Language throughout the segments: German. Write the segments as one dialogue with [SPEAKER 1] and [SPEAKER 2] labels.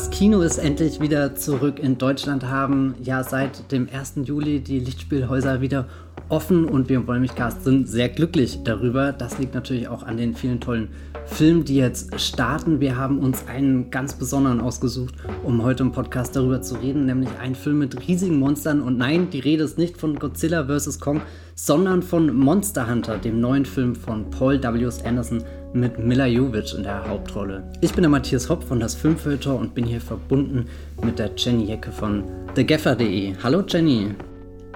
[SPEAKER 1] Das Kino ist endlich wieder zurück. In Deutschland haben ja seit dem 1. Juli die Lichtspielhäuser wieder offen und wir im Wollmilchcast sind sehr glücklich darüber. Das liegt natürlich auch an den vielen tollen Filmen, die jetzt starten. Wir haben uns einen ganz besonderen ausgesucht, um heute im Podcast darüber zu reden, nämlich einen Film mit riesigen Monstern. Und nein, die Rede ist nicht von Godzilla vs. Kong, sondern von Monster Hunter, dem neuen Film von Paul W. Anderson mit Mila Jovic in der Hauptrolle. Ich bin der Matthias Hopp von das Filmfilter und bin hier verbunden mit der Jenny Jecke von TheGaffer.de. Hallo Jenny.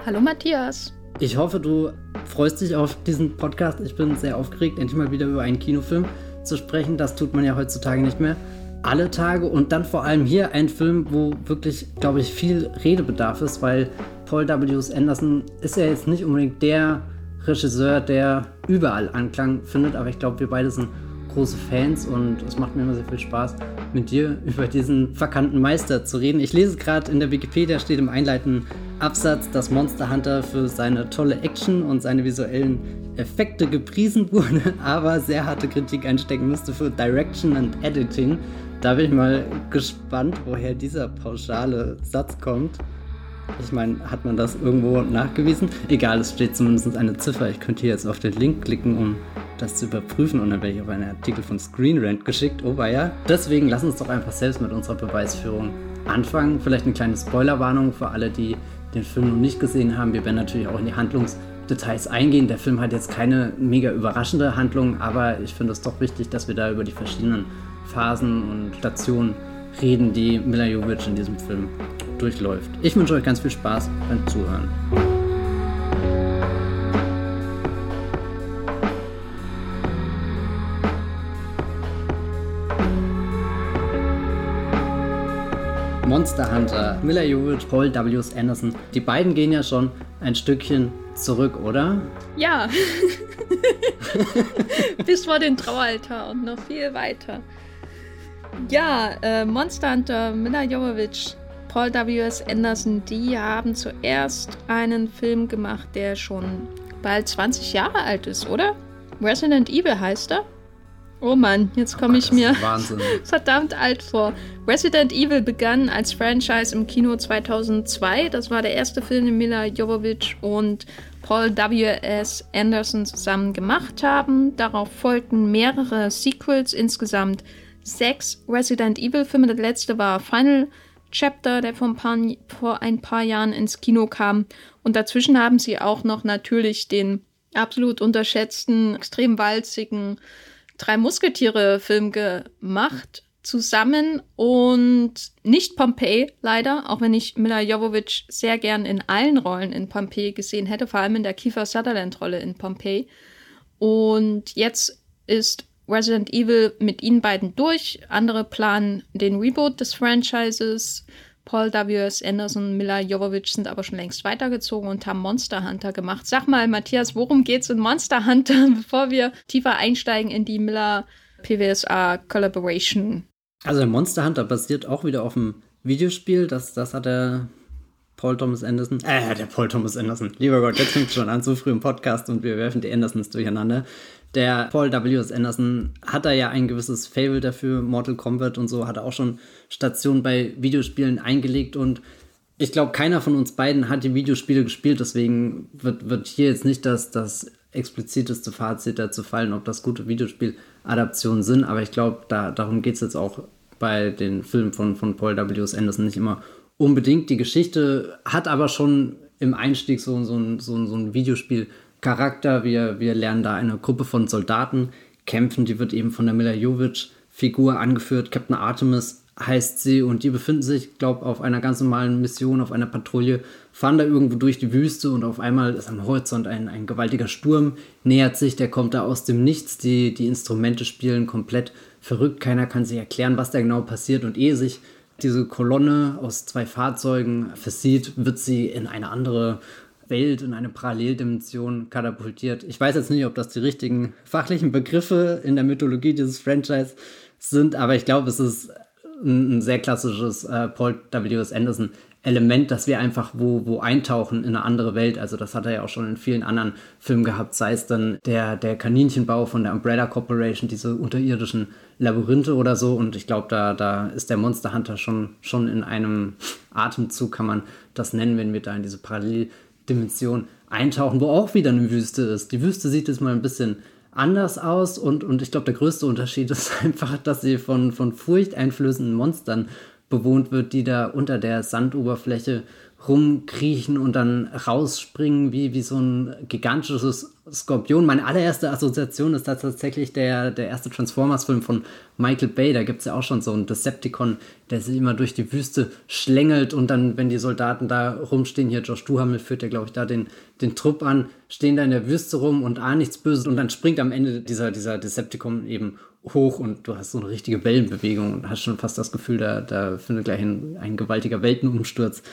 [SPEAKER 2] Hallo Matthias.
[SPEAKER 1] Ich hoffe, du freust dich auf diesen Podcast. Ich bin sehr aufgeregt, endlich mal wieder über einen Kinofilm zu sprechen. Das tut man ja heutzutage nicht mehr. Alle Tage und dann vor allem hier ein Film, wo wirklich, glaube ich, viel Redebedarf ist, weil Paul W. Anderson ist ja jetzt nicht unbedingt der Regisseur, der überall Anklang findet, aber ich glaube, wir beide sind große Fans und es macht mir immer sehr viel Spaß, mit dir über diesen verkannten Meister zu reden. Ich lese gerade in der Wikipedia steht im einleitenden Absatz, dass Monster Hunter für seine tolle Action und seine visuellen Effekte gepriesen wurde, aber sehr harte Kritik einstecken müsste für Direction and Editing. Da bin ich mal gespannt, woher dieser pauschale Satz kommt. Ich meine, hat man das irgendwo nachgewiesen? Egal, es steht zumindest eine Ziffer. Ich könnte hier jetzt auf den Link klicken, um das zu überprüfen und dann werde ich auf einen Artikel von ScreenRant geschickt. Oh ja. Deswegen lass uns doch einfach selbst mit unserer Beweisführung anfangen. Vielleicht eine kleine Spoilerwarnung für alle, die den Film noch nicht gesehen haben. Wir werden natürlich auch in die Handlungsdetails eingehen. Der Film hat jetzt keine mega überraschende Handlung, aber ich finde es doch wichtig, dass wir da über die verschiedenen Phasen und Stationen reden, die Mila Jovic in diesem Film durchläuft. Ich wünsche euch ganz viel Spaß beim Zuhören. Monster Hunter, Mila Jovovich, Paul W. Anderson. Die beiden gehen ja schon ein Stückchen zurück, oder?
[SPEAKER 2] Ja. Bis vor den Traualtar und noch viel weiter. Ja, äh, Monster Hunter, Mila Jovovich, Paul W.S. Anderson, die haben zuerst einen Film gemacht, der schon bald 20 Jahre alt ist, oder? Resident Evil heißt er. Oh Mann, jetzt komme oh ich mir verdammt alt vor. Resident Evil begann als Franchise im Kino 2002. Das war der erste Film, den Mila Jovovich und Paul W.S. Anderson zusammen gemacht haben. Darauf folgten mehrere Sequels, insgesamt sechs Resident Evil-Filme. Der letzte war Final Chapter, der vor ein, paar, vor ein paar Jahren ins Kino kam. Und dazwischen haben sie auch noch natürlich den absolut unterschätzten, extrem walzigen Drei Musketiere-Film gemacht zusammen und nicht Pompeii leider, auch wenn ich Mila Jovovich sehr gern in allen Rollen in Pompeii gesehen hätte, vor allem in der Kiefer Sutherland-Rolle in Pompeii. Und jetzt ist Resident Evil mit ihnen beiden durch. Andere planen den Reboot des Franchises. Paul W.S. Anderson, Mila Jovovich sind aber schon längst weitergezogen und haben Monster Hunter gemacht. Sag mal, Matthias, worum geht's in Monster Hunter, bevor wir tiefer einsteigen in die Miller PWSA Collaboration?
[SPEAKER 1] Also Monster Hunter basiert auch wieder auf dem Videospiel. Das, das hat der Paul Thomas Anderson. Äh, der Paul Thomas Anderson. Lieber Gott, jetzt fängt schon an, so früh im Podcast und wir werfen die Andersons durcheinander. Der Paul W.S. Anderson hat da ja ein gewisses Fable dafür, Mortal Kombat und so, hat er auch schon Stationen bei Videospielen eingelegt und ich glaube, keiner von uns beiden hat die Videospiele gespielt, deswegen wird, wird hier jetzt nicht das, das expliziteste Fazit dazu fallen, ob das gute Videospieladaptionen sind, aber ich glaube, da, darum geht es jetzt auch bei den Filmen von, von Paul W.S. Anderson nicht immer unbedingt. Die Geschichte hat aber schon im Einstieg so, so, ein, so, so ein Videospiel Charakter. Wir, wir lernen da eine Gruppe von Soldaten kämpfen. Die wird eben von der Mila Jovic-Figur angeführt. Captain Artemis heißt sie und die befinden sich, glaube ich, auf einer ganz normalen Mission, auf einer Patrouille, fahren da irgendwo durch die Wüste und auf einmal ist am Horizont ein, ein gewaltiger Sturm, nähert sich, der kommt da aus dem Nichts, die, die Instrumente spielen komplett verrückt, keiner kann sich erklären, was da genau passiert und ehe sich diese Kolonne aus zwei Fahrzeugen versieht, wird sie in eine andere Welt in eine Paralleldimension katapultiert. Ich weiß jetzt nicht, ob das die richtigen fachlichen Begriffe in der Mythologie dieses Franchise sind, aber ich glaube, es ist ein, ein sehr klassisches äh, Paul W.S. Anderson Element, dass wir einfach wo, wo eintauchen in eine andere Welt. Also das hat er ja auch schon in vielen anderen Filmen gehabt, sei es dann der, der Kaninchenbau von der Umbrella Corporation, diese unterirdischen Labyrinthe oder so. Und ich glaube, da, da ist der Monster Hunter schon, schon in einem Atemzug, kann man das nennen, wenn wir da in diese Paralleldimension eintauchen, wo auch wieder eine Wüste ist. Die Wüste sieht jetzt mal ein bisschen anders aus und, und ich glaube, der größte Unterschied ist einfach, dass sie von, von furchteinflößenden Monstern bewohnt wird, die da unter der Sandoberfläche rumkriechen und dann rausspringen wie, wie so ein gigantisches Skorpion. Meine allererste Assoziation ist da tatsächlich der, der erste Transformers-Film von Michael Bay. Da gibt es ja auch schon so einen Decepticon, der sich immer durch die Wüste schlängelt und dann, wenn die Soldaten da rumstehen, hier Josh Duhamel führt ja, glaube ich, da den, den Trupp an, stehen da in der Wüste rum und ah, nichts Böses und dann springt am Ende dieser, dieser Decepticon eben hoch und du hast so eine richtige Wellenbewegung und hast schon fast das Gefühl, da, da findet gleich ein, ein gewaltiger Weltenumsturz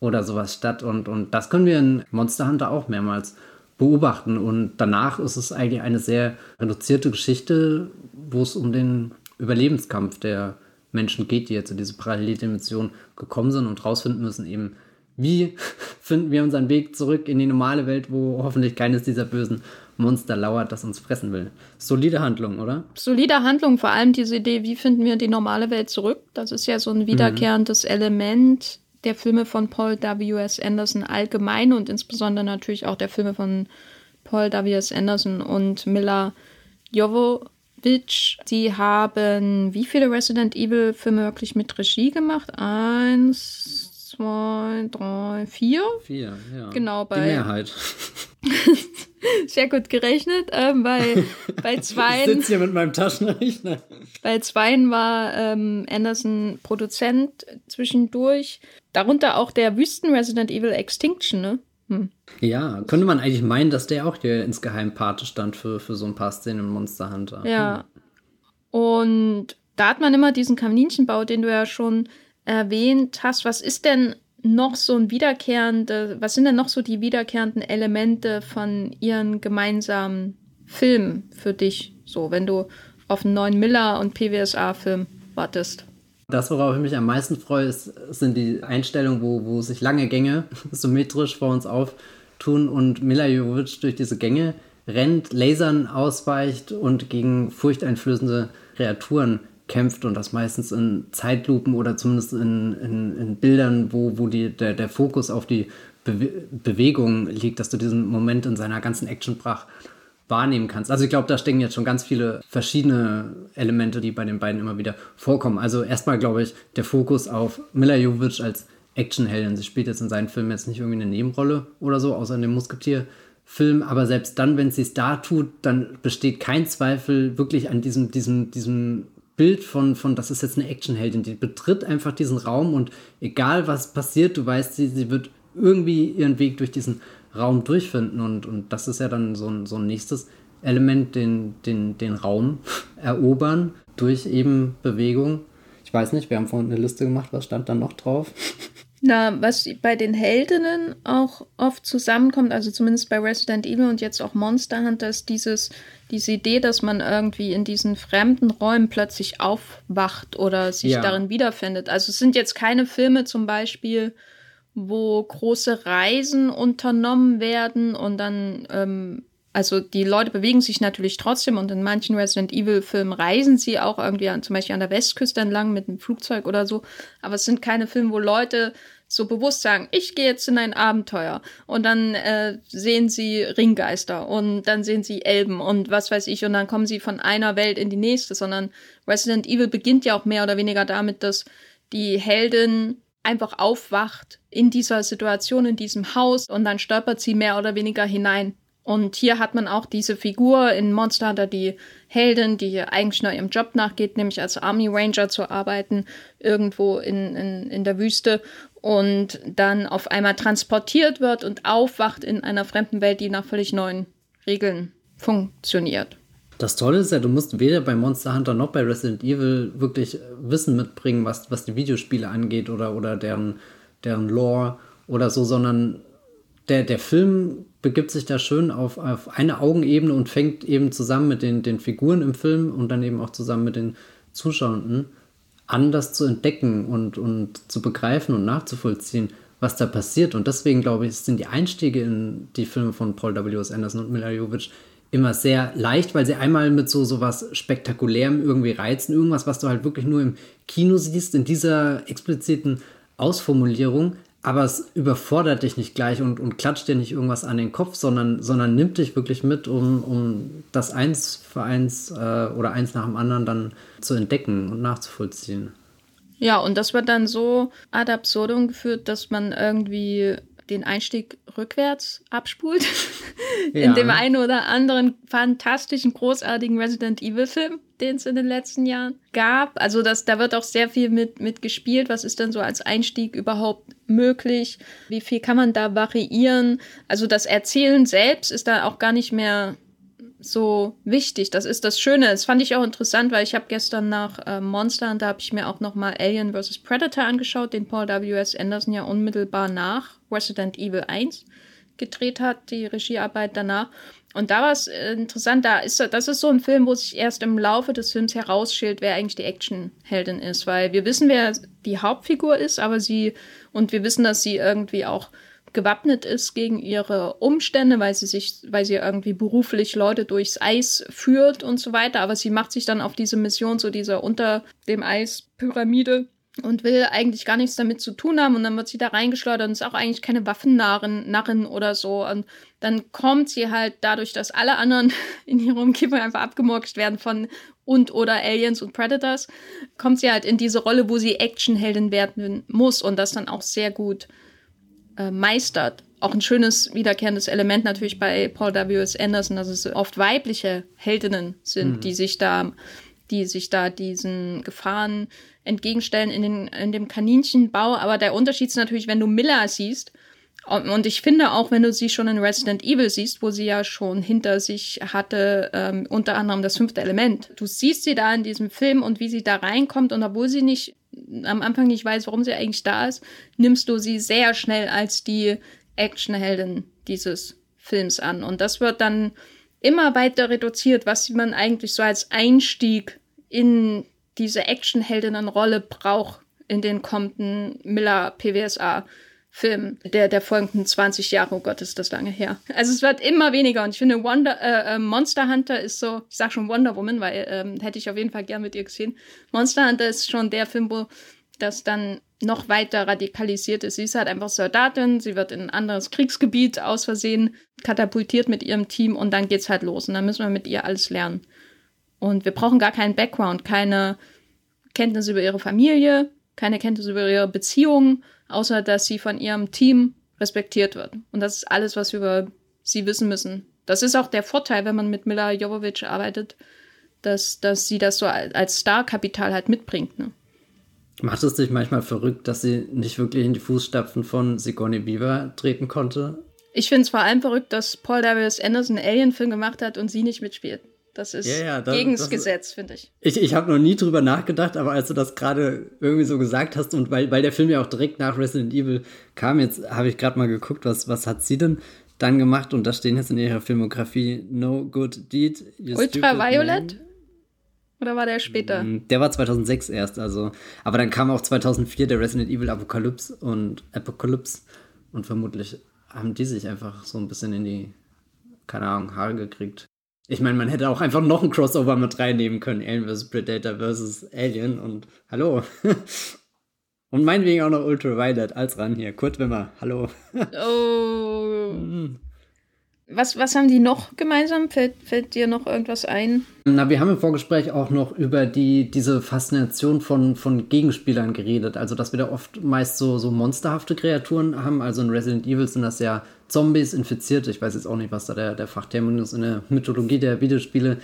[SPEAKER 1] oder sowas statt. Und, und das können wir in Monster Hunter auch mehrmals beobachten. Und danach ist es eigentlich eine sehr reduzierte Geschichte, wo es um den Überlebenskampf der Menschen geht, die jetzt in diese Paralleldimension gekommen sind und rausfinden müssen, eben, wie finden wir unseren Weg zurück in die normale Welt, wo hoffentlich keines dieser bösen Monster lauert, das uns fressen will. Solide Handlung, oder?
[SPEAKER 2] Solide Handlung, vor allem diese Idee, wie finden wir die normale Welt zurück? Das ist ja so ein wiederkehrendes mhm. Element der Filme von Paul W.S. Anderson allgemein und insbesondere natürlich auch der Filme von Paul W.S. Anderson und Mila Jovovich. Die haben wie viele Resident Evil Filme wirklich mit Regie gemacht? Eins, zwei, drei, vier?
[SPEAKER 1] Vier, ja.
[SPEAKER 2] Genau, bei.
[SPEAKER 1] Die Mehrheit.
[SPEAKER 2] Sehr gut gerechnet. Ähm, bei, bei zwei.
[SPEAKER 1] Ich sitze hier mit meinem Taschenrechner.
[SPEAKER 2] Bei zweien war ähm, Anderson Produzent zwischendurch. Darunter auch der Wüsten Resident Evil Extinction, ne? Hm.
[SPEAKER 1] Ja, könnte man eigentlich meinen, dass der auch hier insgeheim Pate stand für, für so ein paar Szenen im Monster Hunter.
[SPEAKER 2] Ja. Hm. Und da hat man immer diesen Kaninchenbau, den du ja schon erwähnt hast. Was ist denn noch so ein wiederkehrende, was sind denn noch so die wiederkehrenden Elemente von ihren gemeinsamen Filmen für dich? So, wenn du auf einen neuen Miller und PWSA-Film wartest.
[SPEAKER 1] Das, worauf ich mich am meisten freue, ist, sind die Einstellungen, wo, wo sich lange Gänge symmetrisch vor uns auftun und Mila Jovovich durch diese Gänge rennt, Lasern ausweicht und gegen furchteinflößende Kreaturen kämpft und das meistens in Zeitlupen oder zumindest in, in, in Bildern, wo, wo die, der, der Fokus auf die Be Bewegung liegt, dass du diesen Moment in seiner ganzen Actionpracht wahrnehmen kannst. Also ich glaube, da stecken jetzt schon ganz viele verschiedene Elemente, die bei den beiden immer wieder vorkommen. Also erstmal glaube ich, der Fokus auf Mila Jovovich als Actionheldin. Sie spielt jetzt in seinen Filmen jetzt nicht irgendwie eine Nebenrolle oder so, außer in dem Musketier-Film. Aber selbst dann, wenn sie es da tut, dann besteht kein Zweifel wirklich an diesem, diesem, diesem Bild von, von, das ist jetzt eine Actionheldin. Die betritt einfach diesen Raum und egal was passiert, du weißt, sie, sie wird irgendwie ihren Weg durch diesen Raum durchfinden. Und, und das ist ja dann so ein, so ein nächstes Element, den, den, den Raum erobern durch eben Bewegung. Ich weiß nicht, wir haben vorhin eine Liste gemacht, was stand da noch drauf?
[SPEAKER 2] Na, was bei den Heldinnen auch oft zusammenkommt, also zumindest bei Resident Evil und jetzt auch Monster Hunter, ist dieses, diese Idee, dass man irgendwie in diesen fremden Räumen plötzlich aufwacht oder sich ja. darin wiederfindet. Also es sind jetzt keine Filme zum Beispiel, wo große Reisen unternommen werden und dann, ähm, also die Leute bewegen sich natürlich trotzdem und in manchen Resident Evil-Filmen reisen sie auch irgendwie an, zum Beispiel an der Westküste entlang mit einem Flugzeug oder so. Aber es sind keine Filme, wo Leute so bewusst sagen, ich gehe jetzt in ein Abenteuer und dann äh, sehen sie Ringgeister und dann sehen sie Elben und was weiß ich und dann kommen sie von einer Welt in die nächste, sondern Resident Evil beginnt ja auch mehr oder weniger damit, dass die Heldin einfach aufwacht in dieser Situation, in diesem Haus und dann stolpert sie mehr oder weniger hinein. Und hier hat man auch diese Figur in Monster Hunter, die Heldin, die eigentlich nur ihrem Job nachgeht, nämlich als Army Ranger zu arbeiten, irgendwo in, in, in der Wüste und dann auf einmal transportiert wird und aufwacht in einer fremden Welt, die nach völlig neuen Regeln funktioniert.
[SPEAKER 1] Das Tolle ist ja, du musst weder bei Monster Hunter noch bei Resident Evil wirklich Wissen mitbringen, was, was die Videospiele angeht oder, oder deren, deren Lore oder so, sondern der, der Film begibt sich da schön auf, auf eine Augenebene und fängt eben zusammen mit den, den Figuren im Film und dann eben auch zusammen mit den Zuschauenden anders zu entdecken und, und zu begreifen und nachzuvollziehen, was da passiert. Und deswegen, glaube ich, sind die Einstiege in die Filme von Paul W.S. Anderson und Mila Jovovich immer sehr leicht, weil sie einmal mit so, so was Spektakulärem irgendwie reizen, irgendwas, was du halt wirklich nur im Kino siehst, in dieser expliziten Ausformulierung, aber es überfordert dich nicht gleich und, und klatscht dir nicht irgendwas an den Kopf, sondern, sondern nimmt dich wirklich mit, um, um das eins für eins äh, oder eins nach dem anderen dann zu entdecken und nachzuvollziehen.
[SPEAKER 2] Ja, und das wird dann so ad absurdum geführt, dass man irgendwie den Einstieg rückwärts abspult. Ja. In dem einen oder anderen fantastischen, großartigen Resident Evil-Film, den es in den letzten Jahren gab. Also das, da wird auch sehr viel mit, mit gespielt. Was ist denn so als Einstieg überhaupt möglich? Wie viel kann man da variieren? Also das Erzählen selbst ist da auch gar nicht mehr so wichtig. Das ist das Schöne. Das fand ich auch interessant, weil ich habe gestern nach äh, Monster und da habe ich mir auch noch mal Alien vs. Predator angeschaut, den Paul W.S. Anderson ja unmittelbar nach Resident Evil 1 gedreht hat, die Regiearbeit danach. Und da war es äh, interessant, da ist das ist so ein Film, wo sich erst im Laufe des Films herausschält, wer eigentlich die Actionheldin ist, weil wir wissen, wer die Hauptfigur ist, aber sie und wir wissen, dass sie irgendwie auch gewappnet ist gegen ihre Umstände, weil sie sich, weil sie irgendwie beruflich Leute durchs Eis führt und so weiter. Aber sie macht sich dann auf diese Mission, so dieser unter dem Eis Pyramide und will eigentlich gar nichts damit zu tun haben und dann wird sie da reingeschleudert und ist auch eigentlich keine Waffennarrin Narrin oder so und dann kommt sie halt dadurch, dass alle anderen in ihrer Umgebung einfach abgemurkst werden von und oder Aliens und Predators, kommt sie halt in diese Rolle, wo sie Actionheldin werden muss und das dann auch sehr gut äh, meistert. Auch ein schönes wiederkehrendes Element natürlich bei Paul W.S. Anderson, dass es oft weibliche Heldinnen sind, mhm. die sich da, die sich da diesen Gefahren entgegenstellen in, den, in dem Kaninchenbau. Aber der Unterschied ist natürlich, wenn du Miller siehst, und ich finde auch, wenn du sie schon in Resident Evil siehst, wo sie ja schon hinter sich hatte, ähm, unter anderem das fünfte Element. Du siehst sie da in diesem Film und wie sie da reinkommt und obwohl sie nicht am Anfang nicht weiß, warum sie eigentlich da ist, nimmst du sie sehr schnell als die Actionheldin dieses Films an. Und das wird dann immer weiter reduziert, was man eigentlich so als Einstieg in diese Actionheldinnenrolle braucht in den kommenden Miller PWSA Film der, der folgenden 20 Jahre. Oh Gott, ist das lange her. Also es wird immer weniger und ich finde Wonder, äh, äh, Monster Hunter ist so, ich sag schon Wonder Woman, weil ähm, hätte ich auf jeden Fall gern mit ihr gesehen. Monster Hunter ist schon der Film, wo das dann noch weiter radikalisiert ist. Sie ist halt einfach Soldatin, sie wird in ein anderes Kriegsgebiet aus Versehen katapultiert mit ihrem Team und dann geht's halt los und dann müssen wir mit ihr alles lernen. Und wir brauchen gar keinen Background, keine Kenntnisse über ihre Familie, keine Kenntnisse über ihre Beziehungen, außer dass sie von ihrem Team respektiert wird. Und das ist alles, was wir über sie wissen müssen. Das ist auch der Vorteil, wenn man mit Mila Jovovich arbeitet, dass, dass sie das so als Starkapital halt mitbringt. Ne?
[SPEAKER 1] Macht es dich manchmal verrückt, dass sie nicht wirklich in die Fußstapfen von Sigourney Beaver treten konnte?
[SPEAKER 2] Ich finde es vor allem verrückt, dass Paul W.S. Anderson einen Alien-Film gemacht hat und sie nicht mitspielt. Das ist ja, ja, das, gegen das Gesetz, finde ich.
[SPEAKER 1] Ich, ich habe noch nie drüber nachgedacht, aber als du das gerade irgendwie so gesagt hast und weil, weil der Film ja auch direkt nach Resident Evil kam, jetzt habe ich gerade mal geguckt, was, was hat sie denn dann gemacht und da stehen jetzt in ihrer Filmografie No Good Deed.
[SPEAKER 2] Ultraviolet? Oder war der später? Mm,
[SPEAKER 1] der war 2006 erst, also. Aber dann kam auch 2004 der Resident Evil Apocalypse und Apocalypse und vermutlich haben die sich einfach so ein bisschen in die, keine Ahnung, Haare gekriegt. Ich meine, man hätte auch einfach noch ein Crossover mit reinnehmen können. Alien vs. Predator vs. Alien und hallo. und meinetwegen auch noch Ultraviolet als ran hier. Kurt Wimmer, hallo.
[SPEAKER 2] oh. Was, was haben die noch gemeinsam? Fällt, fällt dir noch irgendwas ein?
[SPEAKER 1] Na, wir haben im Vorgespräch auch noch über die, diese Faszination von, von Gegenspielern geredet. Also, dass wir da oft meist so, so monsterhafte Kreaturen haben. Also in Resident Evil sind das ja Zombies, Infizierte. Ich weiß jetzt auch nicht, was da der, der Fachterminus in der Mythologie der Videospiele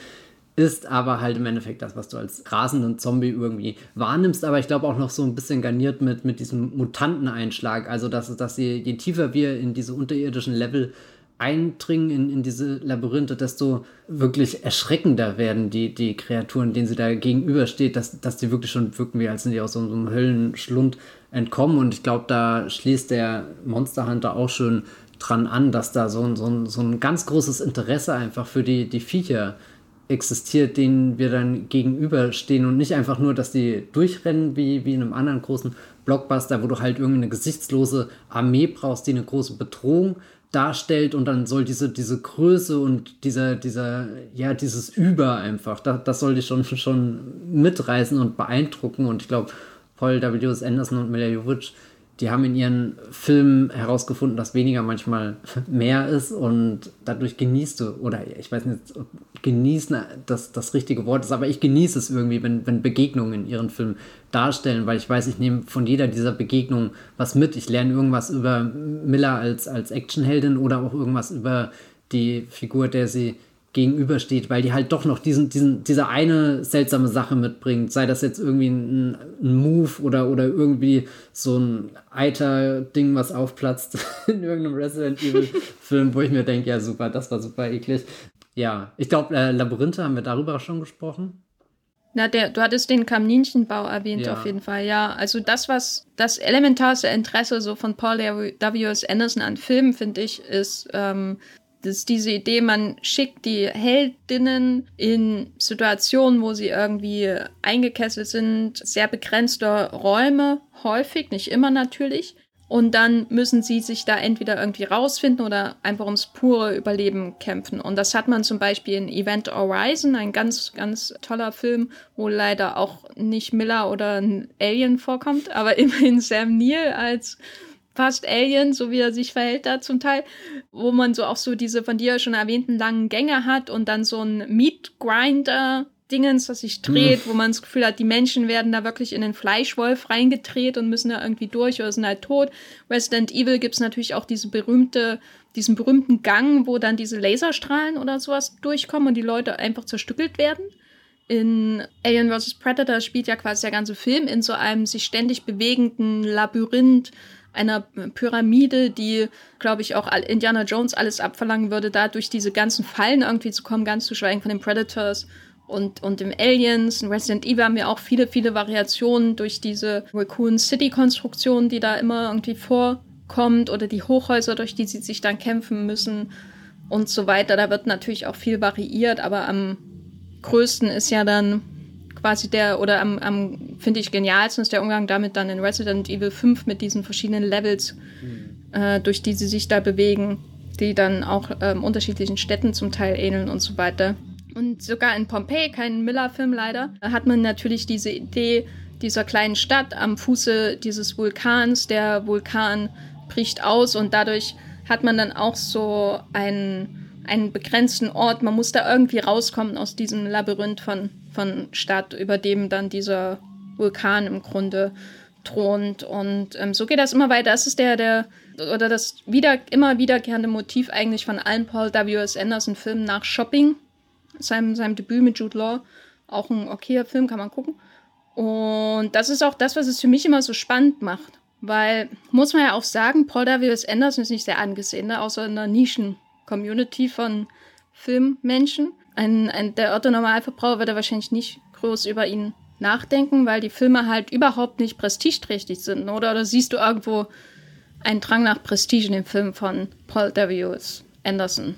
[SPEAKER 1] ist, aber halt im Endeffekt das, was du als rasenden Zombie irgendwie wahrnimmst. Aber ich glaube auch noch so ein bisschen garniert mit, mit diesem Mutanteneinschlag. Also, dass, dass je, je tiefer wir in diese unterirdischen Level eindringen in, in diese Labyrinthe, desto wirklich erschreckender werden die, die Kreaturen, denen sie da gegenübersteht, dass, dass die wirklich schon wirken, wie als sind die aus so einem Höllenschlund entkommen. Und ich glaube, da schließt der Monster Hunter auch schön dran an, dass da so ein, so ein, so ein ganz großes Interesse einfach für die, die Viecher existiert, denen wir dann gegenüberstehen und nicht einfach nur, dass die durchrennen wie, wie in einem anderen großen Blockbuster, wo du halt irgendwie eine gesichtslose Armee brauchst, die eine große Bedrohung darstellt und dann soll diese, diese Größe und dieser, dieser, ja, dieses Über einfach, das, das soll dich schon, schon mitreißen und beeindrucken und ich glaube, Paul W.S. Anderson und Mila Jovovich die haben in ihren Filmen herausgefunden, dass weniger manchmal mehr ist und dadurch genießt du, oder ich weiß nicht, genießen das das richtige Wort ist, aber ich genieße es irgendwie, wenn, wenn Begegnungen in ihren Filmen darstellen, weil ich weiß, ich nehme von jeder dieser Begegnungen was mit. Ich lerne irgendwas über Miller als, als Actionheldin oder auch irgendwas über die Figur, der sie gegenübersteht, weil die halt doch noch diesen, diesen, diese eine seltsame Sache mitbringt. Sei das jetzt irgendwie ein, ein Move oder, oder irgendwie so ein Eiter-Ding, was aufplatzt in irgendeinem Resident Evil-Film, wo ich mir denke, ja super, das war super eklig. Ja, ich glaube, äh, Labyrinthe haben wir darüber schon gesprochen.
[SPEAKER 2] Na, der, du hattest den Kaminchenbau erwähnt ja. auf jeden Fall, ja. Also das, was das elementarste Interesse so von Paul W.S. Anderson an Filmen, finde ich, ist ähm, das diese Idee, man schickt die Heldinnen in Situationen, wo sie irgendwie eingekesselt sind, sehr begrenzte Räume, häufig, nicht immer natürlich. Und dann müssen sie sich da entweder irgendwie rausfinden oder einfach ums pure Überleben kämpfen. Und das hat man zum Beispiel in Event Horizon, ein ganz, ganz toller Film, wo leider auch nicht Miller oder ein Alien vorkommt, aber immerhin Sam Neill als fast Alien, so wie er sich verhält da zum Teil, wo man so auch so diese von dir schon erwähnten langen Gänge hat und dann so ein Meat Grinder Dingens, das sich dreht, hm. wo man das Gefühl hat, die Menschen werden da wirklich in den Fleischwolf reingedreht und müssen da irgendwie durch oder sind halt tot. Resident Evil gibt's natürlich auch diese berühmte, diesen berühmten Gang, wo dann diese Laserstrahlen oder sowas durchkommen und die Leute einfach zerstückelt werden. In Alien vs. Predator spielt ja quasi der ganze Film in so einem sich ständig bewegenden Labyrinth einer Pyramide, die, glaube ich, auch Indiana Jones alles abverlangen würde, da durch diese ganzen Fallen irgendwie zu kommen, ganz zu schweigen von den Predators und, und dem Aliens. In Resident Evil haben wir auch viele, viele Variationen durch diese Raccoon City-Konstruktion, die da immer irgendwie vorkommt oder die Hochhäuser, durch die sie sich dann kämpfen müssen und so weiter. Da wird natürlich auch viel variiert, aber am größten ist ja dann quasi der, oder am, am finde ich, genialsten ist der Umgang damit dann in Resident Evil 5 mit diesen verschiedenen Levels, mhm. äh, durch die sie sich da bewegen, die dann auch ähm, unterschiedlichen Städten zum Teil ähneln und so weiter. Und sogar in Pompeii, kein Miller-Film leider, hat man natürlich diese Idee dieser kleinen Stadt am Fuße dieses Vulkans. Der Vulkan bricht aus und dadurch hat man dann auch so einen, einen begrenzten Ort. Man muss da irgendwie rauskommen aus diesem Labyrinth von von Stadt, über dem dann dieser Vulkan im Grunde thront. Und ähm, so geht das immer weiter. Das ist der, der, oder das wieder, immer wiederkehrende Motiv eigentlich von allen Paul W.S. Anderson-Filmen nach Shopping, seinem, seinem Debüt mit Jude Law. Auch ein okayer Film, kann man gucken. Und das ist auch das, was es für mich immer so spannend macht. Weil, muss man ja auch sagen, Paul W.S. Anderson ist nicht sehr angesehen, ne? außer in einer Nischen-Community von Filmmenschen ein, ein, der Otto Normalverbraucher würde wahrscheinlich nicht groß über ihn nachdenken, weil die Filme halt überhaupt nicht prestigeträchtig sind, oder? Oder siehst du irgendwo einen Drang nach Prestige in dem Film von Paul W.S. Anderson?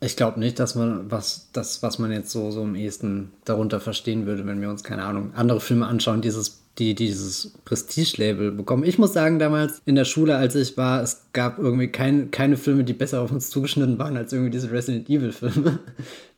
[SPEAKER 1] Ich glaube nicht, dass man was, das, was man jetzt so, so am ehesten darunter verstehen würde, wenn wir uns, keine Ahnung, andere Filme anschauen, dieses die dieses Prestige-Label bekommen. Ich muss sagen, damals in der Schule, als ich war, es gab irgendwie kein, keine Filme, die besser auf uns zugeschnitten waren als irgendwie diese Resident Evil-Filme.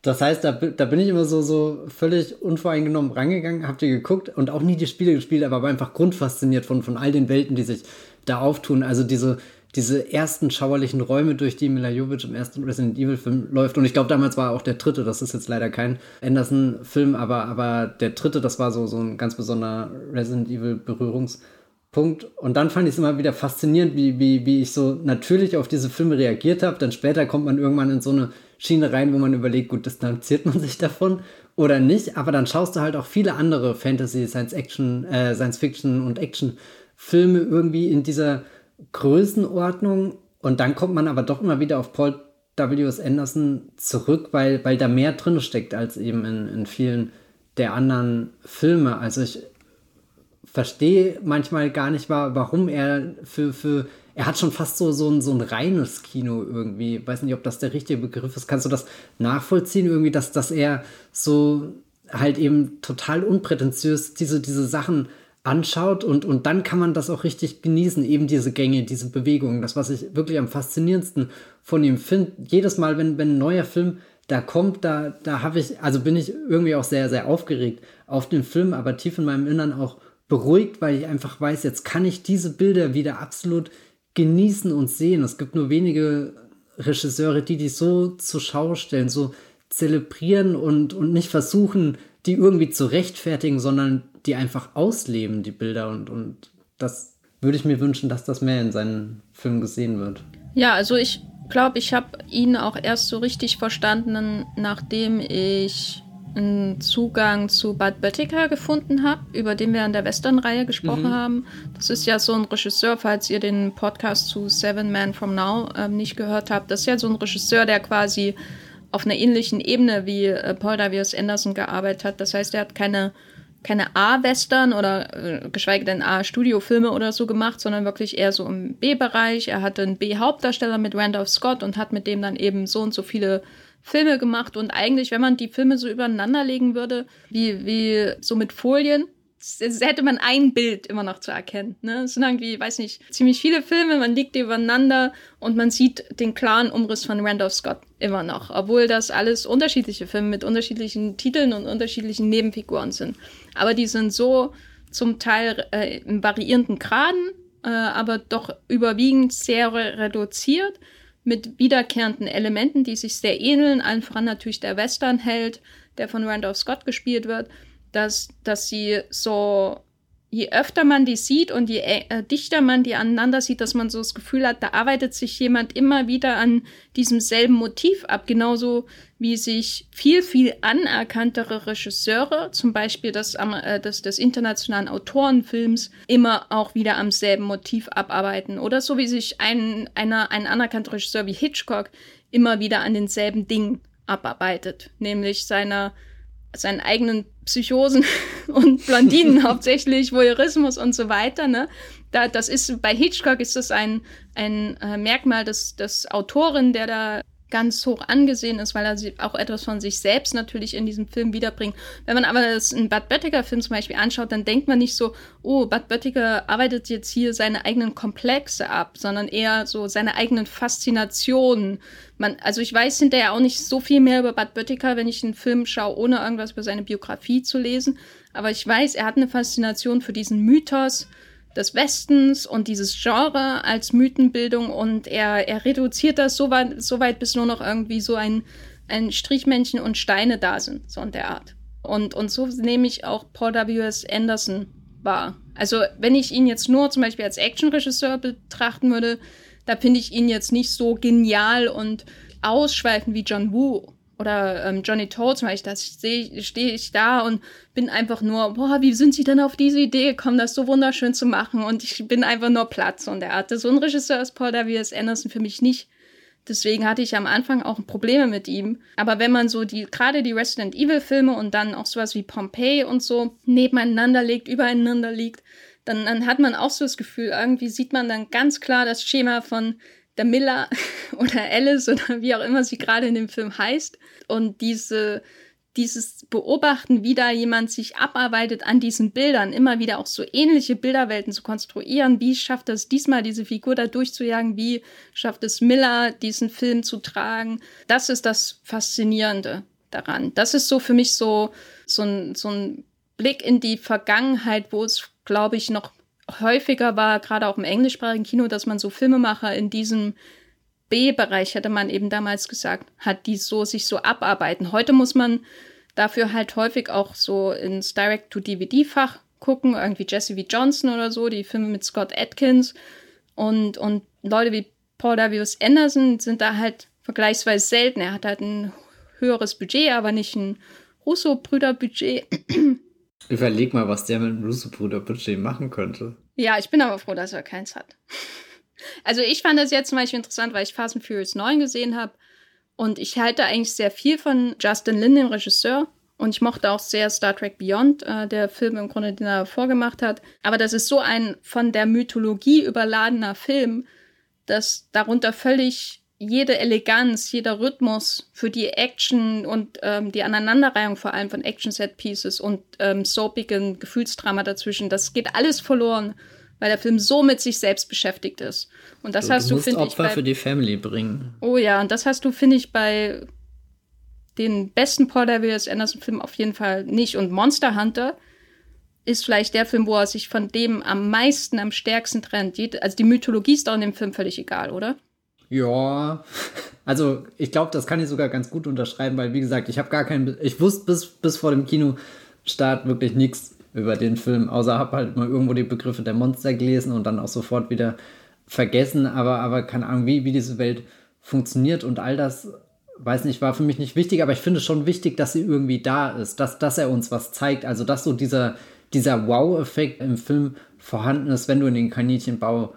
[SPEAKER 1] Das heißt, da, da bin ich immer so, so völlig unvoreingenommen rangegangen, habt ihr geguckt und auch nie die Spiele gespielt, aber war einfach grundfasziniert von, von all den Welten, die sich da auftun. Also diese, diese ersten schauerlichen Räume, durch die Mila Jovic im ersten Resident Evil Film läuft. Und ich glaube, damals war auch der dritte, das ist jetzt leider kein Anderson-Film, aber, aber der dritte, das war so, so ein ganz besonderer Resident Evil Berührungspunkt. Und dann fand ich es immer wieder faszinierend, wie, wie, wie ich so natürlich auf diese Filme reagiert habe. Dann später kommt man irgendwann in so eine Schiene rein, wo man überlegt, gut, distanziert man sich davon oder nicht. Aber dann schaust du halt auch viele andere Fantasy, Science Action, äh, Science Fiction und Action Filme irgendwie in dieser Größenordnung und dann kommt man aber doch immer wieder auf Paul W.S. Anderson zurück, weil, weil da mehr drin steckt als eben in, in vielen der anderen Filme. Also ich verstehe manchmal gar nicht, warum er für, für er hat schon fast so, so, ein, so ein reines Kino irgendwie. Ich weiß nicht, ob das der richtige Begriff ist. Kannst du das nachvollziehen, irgendwie, dass, dass er so halt eben total unprätentiös diese, diese Sachen anschaut und, und dann kann man das auch richtig genießen, eben diese Gänge, diese Bewegungen. Das, was ich wirklich am faszinierendsten von ihm finde, jedes Mal, wenn, wenn ein neuer Film da kommt, da, da habe ich, also bin ich irgendwie auch sehr, sehr aufgeregt auf den Film, aber tief in meinem Innern auch beruhigt, weil ich einfach weiß, jetzt kann ich diese Bilder wieder absolut genießen und sehen. Es gibt nur wenige Regisseure, die die so zur Schau stellen, so zelebrieren und, und nicht versuchen, die irgendwie zu rechtfertigen, sondern die einfach ausleben, die Bilder. Und, und das würde ich mir wünschen, dass das mehr in seinen Filmen gesehen wird.
[SPEAKER 2] Ja, also ich glaube, ich habe ihn auch erst so richtig verstanden, nachdem ich einen Zugang zu Bud Böttiger gefunden habe, über den wir in der Western-Reihe gesprochen mhm. haben. Das ist ja so ein Regisseur, falls ihr den Podcast zu Seven Men From Now ähm, nicht gehört habt. Das ist ja so ein Regisseur, der quasi auf einer ähnlichen Ebene wie äh, Paul W.S. Anderson gearbeitet hat. Das heißt, er hat keine, keine A-Western oder äh, geschweige denn A-Studiofilme oder so gemacht, sondern wirklich eher so im B-Bereich. Er hatte einen B-Hauptdarsteller mit Randolph Scott und hat mit dem dann eben so und so viele Filme gemacht. Und eigentlich, wenn man die Filme so übereinander legen würde, wie, wie so mit Folien, hätte man ein Bild immer noch zu erkennen. Ne? Es sind irgendwie, weiß nicht, ziemlich viele Filme, man liegt übereinander und man sieht den klaren Umriss von Randolph Scott immer noch, obwohl das alles unterschiedliche Filme mit unterschiedlichen Titeln und unterschiedlichen Nebenfiguren sind. Aber die sind so zum Teil äh, in variierenden Graden, äh, aber doch überwiegend sehr re reduziert mit wiederkehrenden Elementen, die sich sehr ähneln, allen voran natürlich der Westernheld, der von Randolph Scott gespielt wird dass, dass sie so, je öfter man die sieht und je äh, dichter man die aneinander sieht, dass man so das Gefühl hat, da arbeitet sich jemand immer wieder an diesem selben Motiv ab. Genauso wie sich viel, viel anerkanntere Regisseure, zum Beispiel das, äh, das des internationalen Autorenfilms, immer auch wieder am selben Motiv abarbeiten. Oder so wie sich ein, einer, ein anerkannter Regisseur wie Hitchcock immer wieder an denselben Dingen abarbeitet, nämlich seiner seinen eigenen Psychosen und Blondinen hauptsächlich, Voyeurismus und so weiter. Ne? Da, das ist bei Hitchcock ist das ein, ein äh, Merkmal des, des Autoren, der da ganz hoch angesehen ist, weil er auch etwas von sich selbst natürlich in diesem Film wiederbringt. Wenn man aber das in Bud Böttiger-Film zum Beispiel anschaut, dann denkt man nicht so, oh, Bud Böttiger arbeitet jetzt hier seine eigenen Komplexe ab, sondern eher so seine eigenen Faszinationen. Man, also ich weiß hinterher auch nicht so viel mehr über Bud Böttiger, wenn ich einen Film schaue, ohne irgendwas über seine Biografie zu lesen. Aber ich weiß, er hat eine Faszination für diesen Mythos, des Westens und dieses Genre als Mythenbildung und er, er reduziert das so weit, so weit, bis nur noch irgendwie so ein, ein Strichmännchen und Steine da sind, so in der Art. Und, und so nehme ich auch Paul W.S. Anderson wahr. Also, wenn ich ihn jetzt nur zum Beispiel als Actionregisseur betrachten würde, da finde ich ihn jetzt nicht so genial und ausschweifend wie John Woo oder ähm, Johnny Toad zum Beispiel, da stehe steh ich da und bin einfach nur, boah, wie sind sie denn auf diese Idee gekommen, das so wunderschön zu machen? Und ich bin einfach nur Platz. Und er hatte so ein Regisseur als Paul W.S. Anderson für mich nicht. Deswegen hatte ich am Anfang auch Probleme mit ihm. Aber wenn man so die, gerade die Resident Evil Filme und dann auch sowas wie Pompeii und so nebeneinander legt, übereinander liegt, dann, dann hat man auch so das Gefühl, irgendwie sieht man dann ganz klar das Schema von der Miller oder Alice oder wie auch immer sie gerade in dem Film heißt. Und diese, dieses Beobachten, wie da jemand sich abarbeitet an diesen Bildern, immer wieder auch so ähnliche Bilderwelten zu konstruieren. Wie schafft es diesmal, diese Figur da durchzujagen? Wie schafft es Miller, diesen Film zu tragen? Das ist das Faszinierende daran. Das ist so für mich so, so ein, so ein Blick in die Vergangenheit, wo es, glaube ich, noch häufiger war, gerade auch im englischsprachigen Kino, dass man so Filmemacher in diesem B-Bereich, hätte man eben damals gesagt, hat, die so sich so abarbeiten. Heute muss man dafür halt häufig auch so ins Direct-to-DVD-Fach gucken, irgendwie Jesse V. Johnson oder so, die Filme mit Scott Atkins und, und Leute wie Paul W.S. Anderson sind da halt vergleichsweise selten. Er hat halt ein höheres Budget, aber nicht ein Russo-Brüder-Budget.
[SPEAKER 1] Überleg mal, was der mit dem Russo-Bruder-Budget machen könnte.
[SPEAKER 2] Ja, ich bin aber froh, dass er keins hat. Also ich fand das jetzt zum Beispiel interessant, weil ich Fast and Furious 9 gesehen habe. Und ich halte eigentlich sehr viel von Justin Lin, dem Regisseur. Und ich mochte auch sehr Star Trek Beyond, äh, der Film im Grunde, den er vorgemacht hat. Aber das ist so ein von der Mythologie überladener Film, dass darunter völlig jede Eleganz, jeder Rhythmus für die Action und ähm, die Aneinanderreihung vor allem von Action-Set-Pieces und ähm, soapigen Gefühlsdrama dazwischen, das geht alles verloren, weil der Film so mit sich selbst beschäftigt ist. Und das
[SPEAKER 1] du,
[SPEAKER 2] hast
[SPEAKER 1] du,
[SPEAKER 2] du, finde
[SPEAKER 1] ich. Opfer für die Family bringen.
[SPEAKER 2] Oh ja, und das hast du, finde ich, bei den besten Paul W.S. Anderson-Filmen auf jeden Fall nicht. Und Monster Hunter ist vielleicht der Film, wo er sich von dem am meisten, am stärksten trennt. Also die Mythologie ist auch in dem Film völlig egal, oder?
[SPEAKER 1] Ja, also ich glaube, das kann ich sogar ganz gut unterschreiben, weil wie gesagt, ich habe gar keinen, ich wusste bis, bis vor dem Kinostart wirklich nichts über den Film, außer habe halt mal irgendwo die Begriffe der Monster gelesen und dann auch sofort wieder vergessen, aber, aber keine Ahnung, wie, wie diese Welt funktioniert und all das, weiß nicht, war für mich nicht wichtig, aber ich finde schon wichtig, dass sie irgendwie da ist, dass, dass er uns was zeigt, also dass so dieser, dieser Wow-Effekt im Film vorhanden ist, wenn du in den Kaninchenbau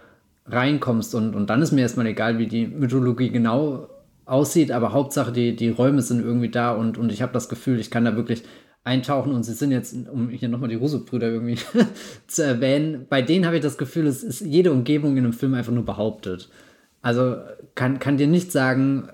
[SPEAKER 1] reinkommst. Und, und dann ist mir erstmal egal, wie die Mythologie genau aussieht, aber Hauptsache die, die Räume sind irgendwie da. Und, und ich habe das Gefühl, ich kann da wirklich eintauchen und sie sind jetzt, um hier nochmal die Russo-Brüder irgendwie zu erwähnen, bei denen habe ich das Gefühl, es ist jede Umgebung in einem Film einfach nur behauptet. Also kann, kann dir nicht sagen,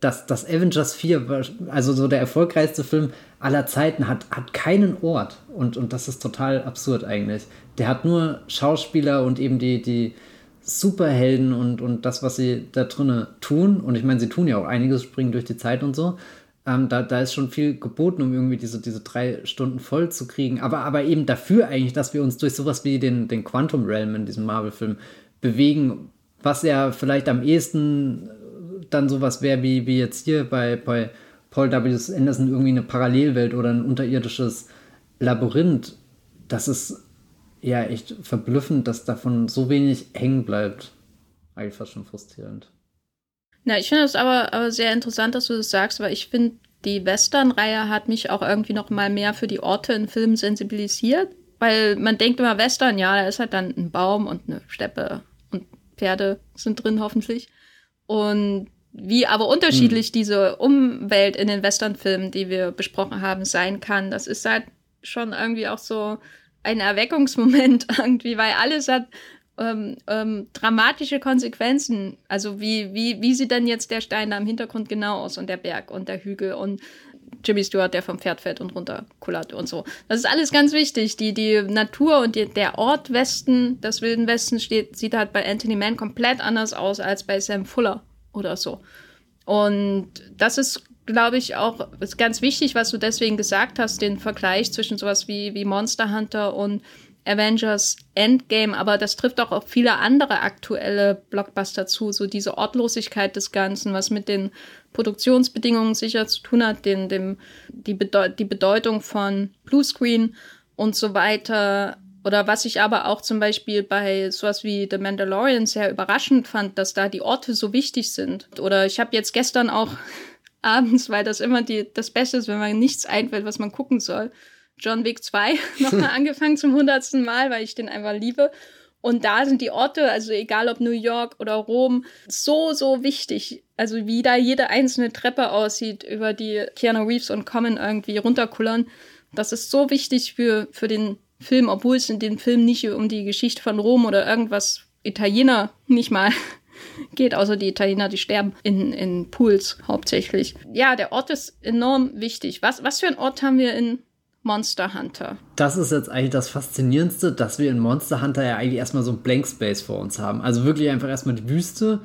[SPEAKER 1] dass, dass Avengers 4, also so der erfolgreichste Film aller Zeiten, hat, hat keinen Ort. Und, und das ist total absurd eigentlich. Der hat nur Schauspieler und eben die, die Superhelden und, und das, was sie da drinnen tun. Und ich meine, sie tun ja auch einiges, springen durch die Zeit und so. Ähm, da, da ist schon viel geboten, um irgendwie diese, diese drei Stunden voll zu kriegen. Aber, aber eben dafür eigentlich, dass wir uns durch sowas wie den, den Quantum Realm in diesem Marvel-Film bewegen, was ja vielleicht am ehesten dann sowas wäre wie, wie jetzt hier bei, bei Paul W. Anderson irgendwie eine Parallelwelt oder ein unterirdisches Labyrinth. Das ist ja echt verblüffend, dass davon so wenig hängen bleibt. Eigentlich fast schon frustrierend.
[SPEAKER 2] Na, ich finde es aber, aber sehr interessant, dass du das sagst, weil ich finde, die Western-Reihe hat mich auch irgendwie noch mal mehr für die Orte in Filmen sensibilisiert. Weil man denkt immer, Western, ja, da ist halt dann ein Baum und eine Steppe und Pferde sind drin hoffentlich. Und wie aber unterschiedlich hm. diese Umwelt in den Westernfilmen, die wir besprochen haben, sein kann, das ist halt schon irgendwie auch so ein Erweckungsmoment irgendwie, weil alles hat ähm, ähm, dramatische Konsequenzen. Also wie, wie, wie sieht denn jetzt der Stein da im Hintergrund genau aus und der Berg und der Hügel und Jimmy Stewart, der vom Pferd fällt und runterkullert und so. Das ist alles ganz wichtig. Die, die Natur und die, der Ort Westen, des Wilden Westen steht, sieht halt bei Anthony Mann komplett anders aus als bei Sam Fuller oder so. Und das ist, glaube ich, auch ist ganz wichtig, was du deswegen gesagt hast, den Vergleich zwischen sowas wie, wie Monster Hunter und Avengers Endgame, aber das trifft auch auf viele andere aktuelle Blockbuster zu, so diese Ortlosigkeit des Ganzen, was mit den Produktionsbedingungen sicher zu tun hat, den, dem, die, Bedeut die Bedeutung von Bluescreen und so weiter. Oder was ich aber auch zum Beispiel bei sowas wie The Mandalorian sehr überraschend fand, dass da die Orte so wichtig sind. Oder ich habe jetzt gestern auch abends, weil das immer die, das Beste ist, wenn man nichts einfällt, was man gucken soll, John Wick 2 nochmal angefangen zum hundertsten Mal, weil ich den einfach liebe. Und da sind die Orte, also egal ob New York oder Rom, so, so wichtig. Also wie da jede einzelne Treppe aussieht, über die Keanu Reeves und Common irgendwie runterkullern. Das ist so wichtig für, für den Film, obwohl es in dem Film nicht um die Geschichte von Rom oder irgendwas Italiener nicht mal geht, außer die Italiener, die sterben in, in Pools hauptsächlich. Ja, der Ort ist enorm wichtig. Was, was für ein Ort haben wir in Monster Hunter?
[SPEAKER 1] Das ist jetzt eigentlich das Faszinierendste, dass wir in Monster Hunter ja eigentlich erstmal so ein Blank Space vor uns haben. Also wirklich einfach erstmal die Wüste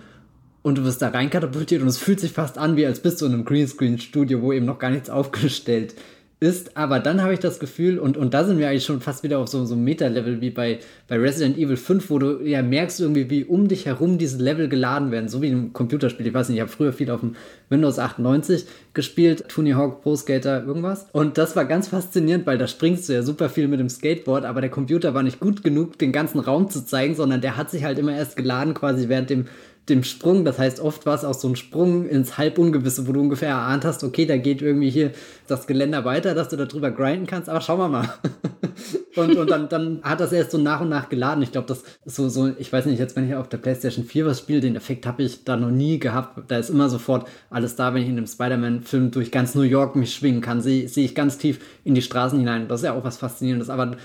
[SPEAKER 1] und du wirst da reinkatapultiert und es fühlt sich fast an, wie als bist du in einem Greenscreen-Studio, wo eben noch gar nichts aufgestellt ist ist, aber dann habe ich das Gefühl, und, und da sind wir eigentlich schon fast wieder auf so, so einem Meta-Level wie bei, bei Resident Evil 5, wo du ja merkst irgendwie, wie um dich herum diese Level geladen werden, so wie im Computerspiel. Ich weiß nicht, ich habe früher viel auf dem Windows 98 gespielt, Tony Hawk, Pro Skater, irgendwas. Und das war ganz faszinierend, weil da springst du ja super viel mit dem Skateboard, aber der Computer war nicht gut genug, den ganzen Raum zu zeigen, sondern der hat sich halt immer erst geladen, quasi während dem dem Sprung. Das heißt, oft war es auch so ein Sprung ins Halbungewisse, wo du ungefähr erahnt hast, okay, da geht irgendwie hier das Geländer weiter, dass du da drüber grinden kannst. Aber schauen wir mal. Und, und dann, dann hat das erst so nach und nach geladen. Ich glaube, das ist so, so, ich weiß nicht, jetzt, wenn ich auf der PlayStation 4 was spiele, den Effekt habe ich da noch nie gehabt. Da ist immer sofort alles da, wenn ich in einem Spider-Man-Film durch ganz New York mich schwingen kann, sehe seh ich ganz tief in die Straßen hinein. Das ist ja auch was Faszinierendes. Aber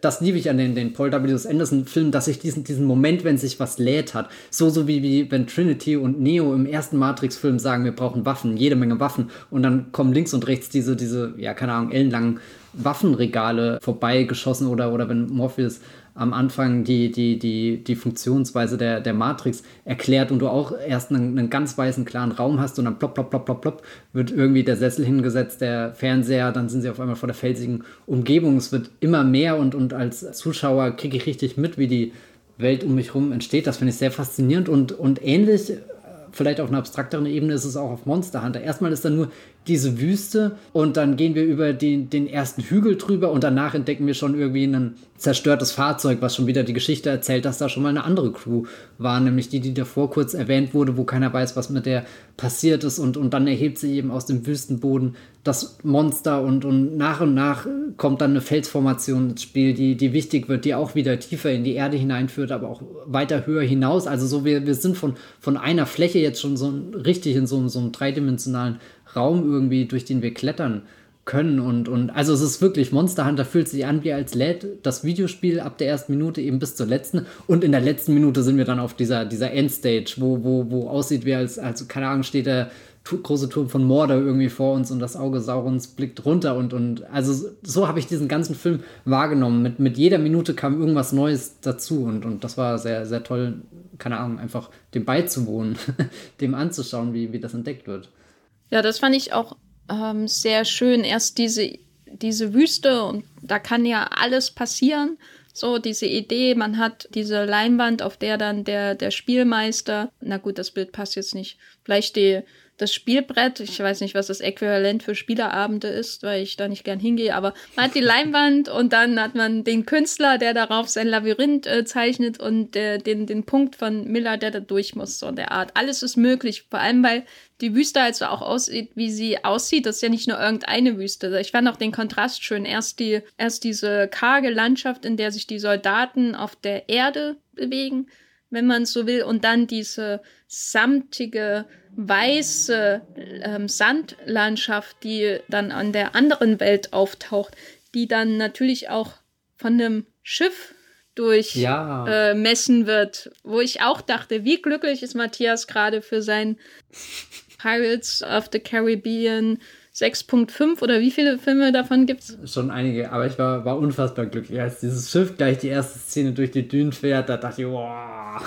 [SPEAKER 1] das liebe ich an den, den Paul W. Anderson-Filmen, dass ich diesen, diesen Moment, wenn sich was lädt hat, so, so wie, wie wenn Trinity und Neo im ersten Matrix-Film sagen, wir brauchen Waffen, jede Menge Waffen. Und dann kommen links und rechts diese, diese, ja, keine Ahnung, ellenlangen Waffenregale vorbeigeschossen oder, oder wenn Morpheus am Anfang die, die, die, die Funktionsweise der, der Matrix erklärt und du auch erst einen, einen ganz weißen, klaren Raum hast und dann plopp, plopp, plopp, plopp, plopp, wird irgendwie der Sessel hingesetzt, der Fernseher, dann sind sie auf einmal vor der felsigen Umgebung. Es wird immer mehr und, und als Zuschauer kriege ich richtig mit, wie die Welt um mich herum entsteht. Das finde ich sehr faszinierend und, und ähnlich vielleicht auf einer abstrakteren Ebene ist es auch auf Monster Hunter. Erstmal ist da nur diese Wüste und dann gehen wir über den, den ersten Hügel drüber und danach entdecken wir schon irgendwie ein zerstörtes Fahrzeug, was schon wieder die Geschichte erzählt, dass da schon mal eine andere Crew war, nämlich die, die davor kurz erwähnt wurde, wo keiner weiß, was mit der passiert ist und, und dann erhebt sie eben aus dem Wüstenboden das Monster und, und nach und nach kommt dann eine Felsformation ins Spiel, die, die wichtig wird, die auch wieder tiefer in die Erde hineinführt, aber auch weiter höher hinaus. Also so, wir, wir sind von, von einer Fläche jetzt schon so richtig in so, so einem dreidimensionalen Raum irgendwie, durch den wir klettern können und, und also es ist wirklich, Monster Hunter fühlt sich an wie als lädt das Videospiel ab der ersten Minute eben bis zur letzten und in der letzten Minute sind wir dann auf dieser, dieser Endstage, wo, wo, wo aussieht wie als, als, keine Ahnung, steht der große Turm von Mordor irgendwie vor uns und das Auge Saurons blickt runter und, und also so habe ich diesen ganzen Film wahrgenommen. Mit, mit jeder Minute kam irgendwas Neues dazu und, und das war sehr, sehr toll, keine Ahnung, einfach dem beizuwohnen, dem anzuschauen, wie, wie das entdeckt wird.
[SPEAKER 2] Ja, das fand ich auch ähm, sehr schön. Erst diese, diese Wüste und da kann ja alles passieren. So, diese Idee, man hat diese Leinwand, auf der dann der, der Spielmeister, na gut, das Bild passt jetzt nicht, vielleicht die, das Spielbrett, ich weiß nicht, was das Äquivalent für Spielerabende ist, weil ich da nicht gern hingehe, aber man hat die Leinwand und dann hat man den Künstler, der darauf sein Labyrinth äh, zeichnet und äh, den, den Punkt von Miller, der da durch muss, so in der Art. Alles ist möglich, vor allem weil die Wüste also auch aussieht, wie sie aussieht. Das ist ja nicht nur irgendeine Wüste. Ich fand auch den Kontrast schön. Erst die, erst diese karge Landschaft, in der sich die Soldaten auf der Erde bewegen, wenn man so will, und dann diese samtige, weiße ähm, Sandlandschaft, die dann an der anderen Welt auftaucht, die dann natürlich auch von einem Schiff durchmessen ja. äh, wird, wo ich auch dachte, wie glücklich ist Matthias gerade für sein Pirates of the Caribbean 6.5 oder wie viele Filme davon gibt es?
[SPEAKER 1] Schon einige, aber ich war, war unfassbar glücklich, als dieses Schiff gleich die erste Szene durch die Dünen fährt, da dachte ich, wow.